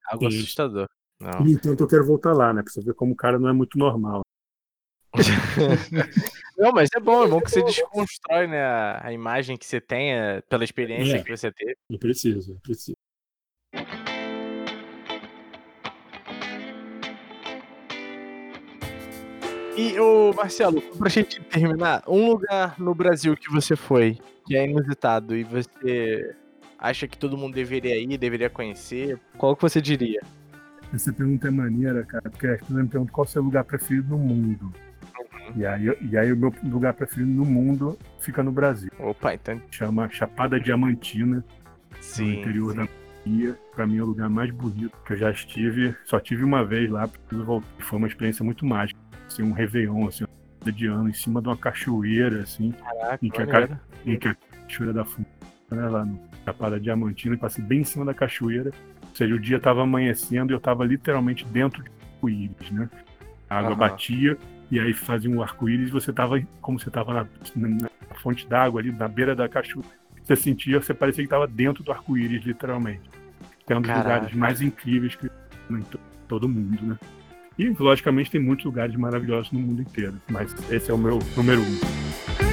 algo Sim. assustador. Não. No entanto, eu quero voltar lá, né? Pra você ver como o cara não é muito normal. não, mas é bom, é bom que você desconstrói né, a, imagem que você tenha pela experiência é, que você teve. É preciso, é preciso. E, ô Marcelo, pra gente terminar, um lugar no Brasil que você foi, que é inusitado, e você acha que todo mundo deveria ir, deveria conhecer, qual que você diria? Essa pergunta é maneira, cara, porque as pessoas me perguntam qual é o seu lugar preferido no mundo. Uhum. E, aí, e aí o meu lugar preferido no mundo fica no Brasil. Opa, então. Chama Chapada Diamantina, sim, no interior sim. da Bahia. Pra mim é o lugar mais bonito que eu já estive. Só tive uma vez lá, preciso voltar. Foi uma experiência muito mágica. Assim, um Réveillon, assim, de ano, em cima de uma cachoeira, assim. Caraca, em que, a, em que a cachoeira da Funda, né, lá no Chapada Diamantina, passei bem em cima da cachoeira ou seja, o dia estava amanhecendo e eu estava literalmente dentro de arco-íris, né? A água uhum. batia e aí fazia um arco-íris e você estava como você estava na, na, fonte d'água ali, na beira da cachoeira. Você sentia, você parecia que estava dentro do arco-íris, literalmente. É um dos Caraca. lugares mais incríveis que em todo mundo, né? E, logicamente, tem muitos lugares maravilhosos no mundo inteiro, mas esse é o meu número um.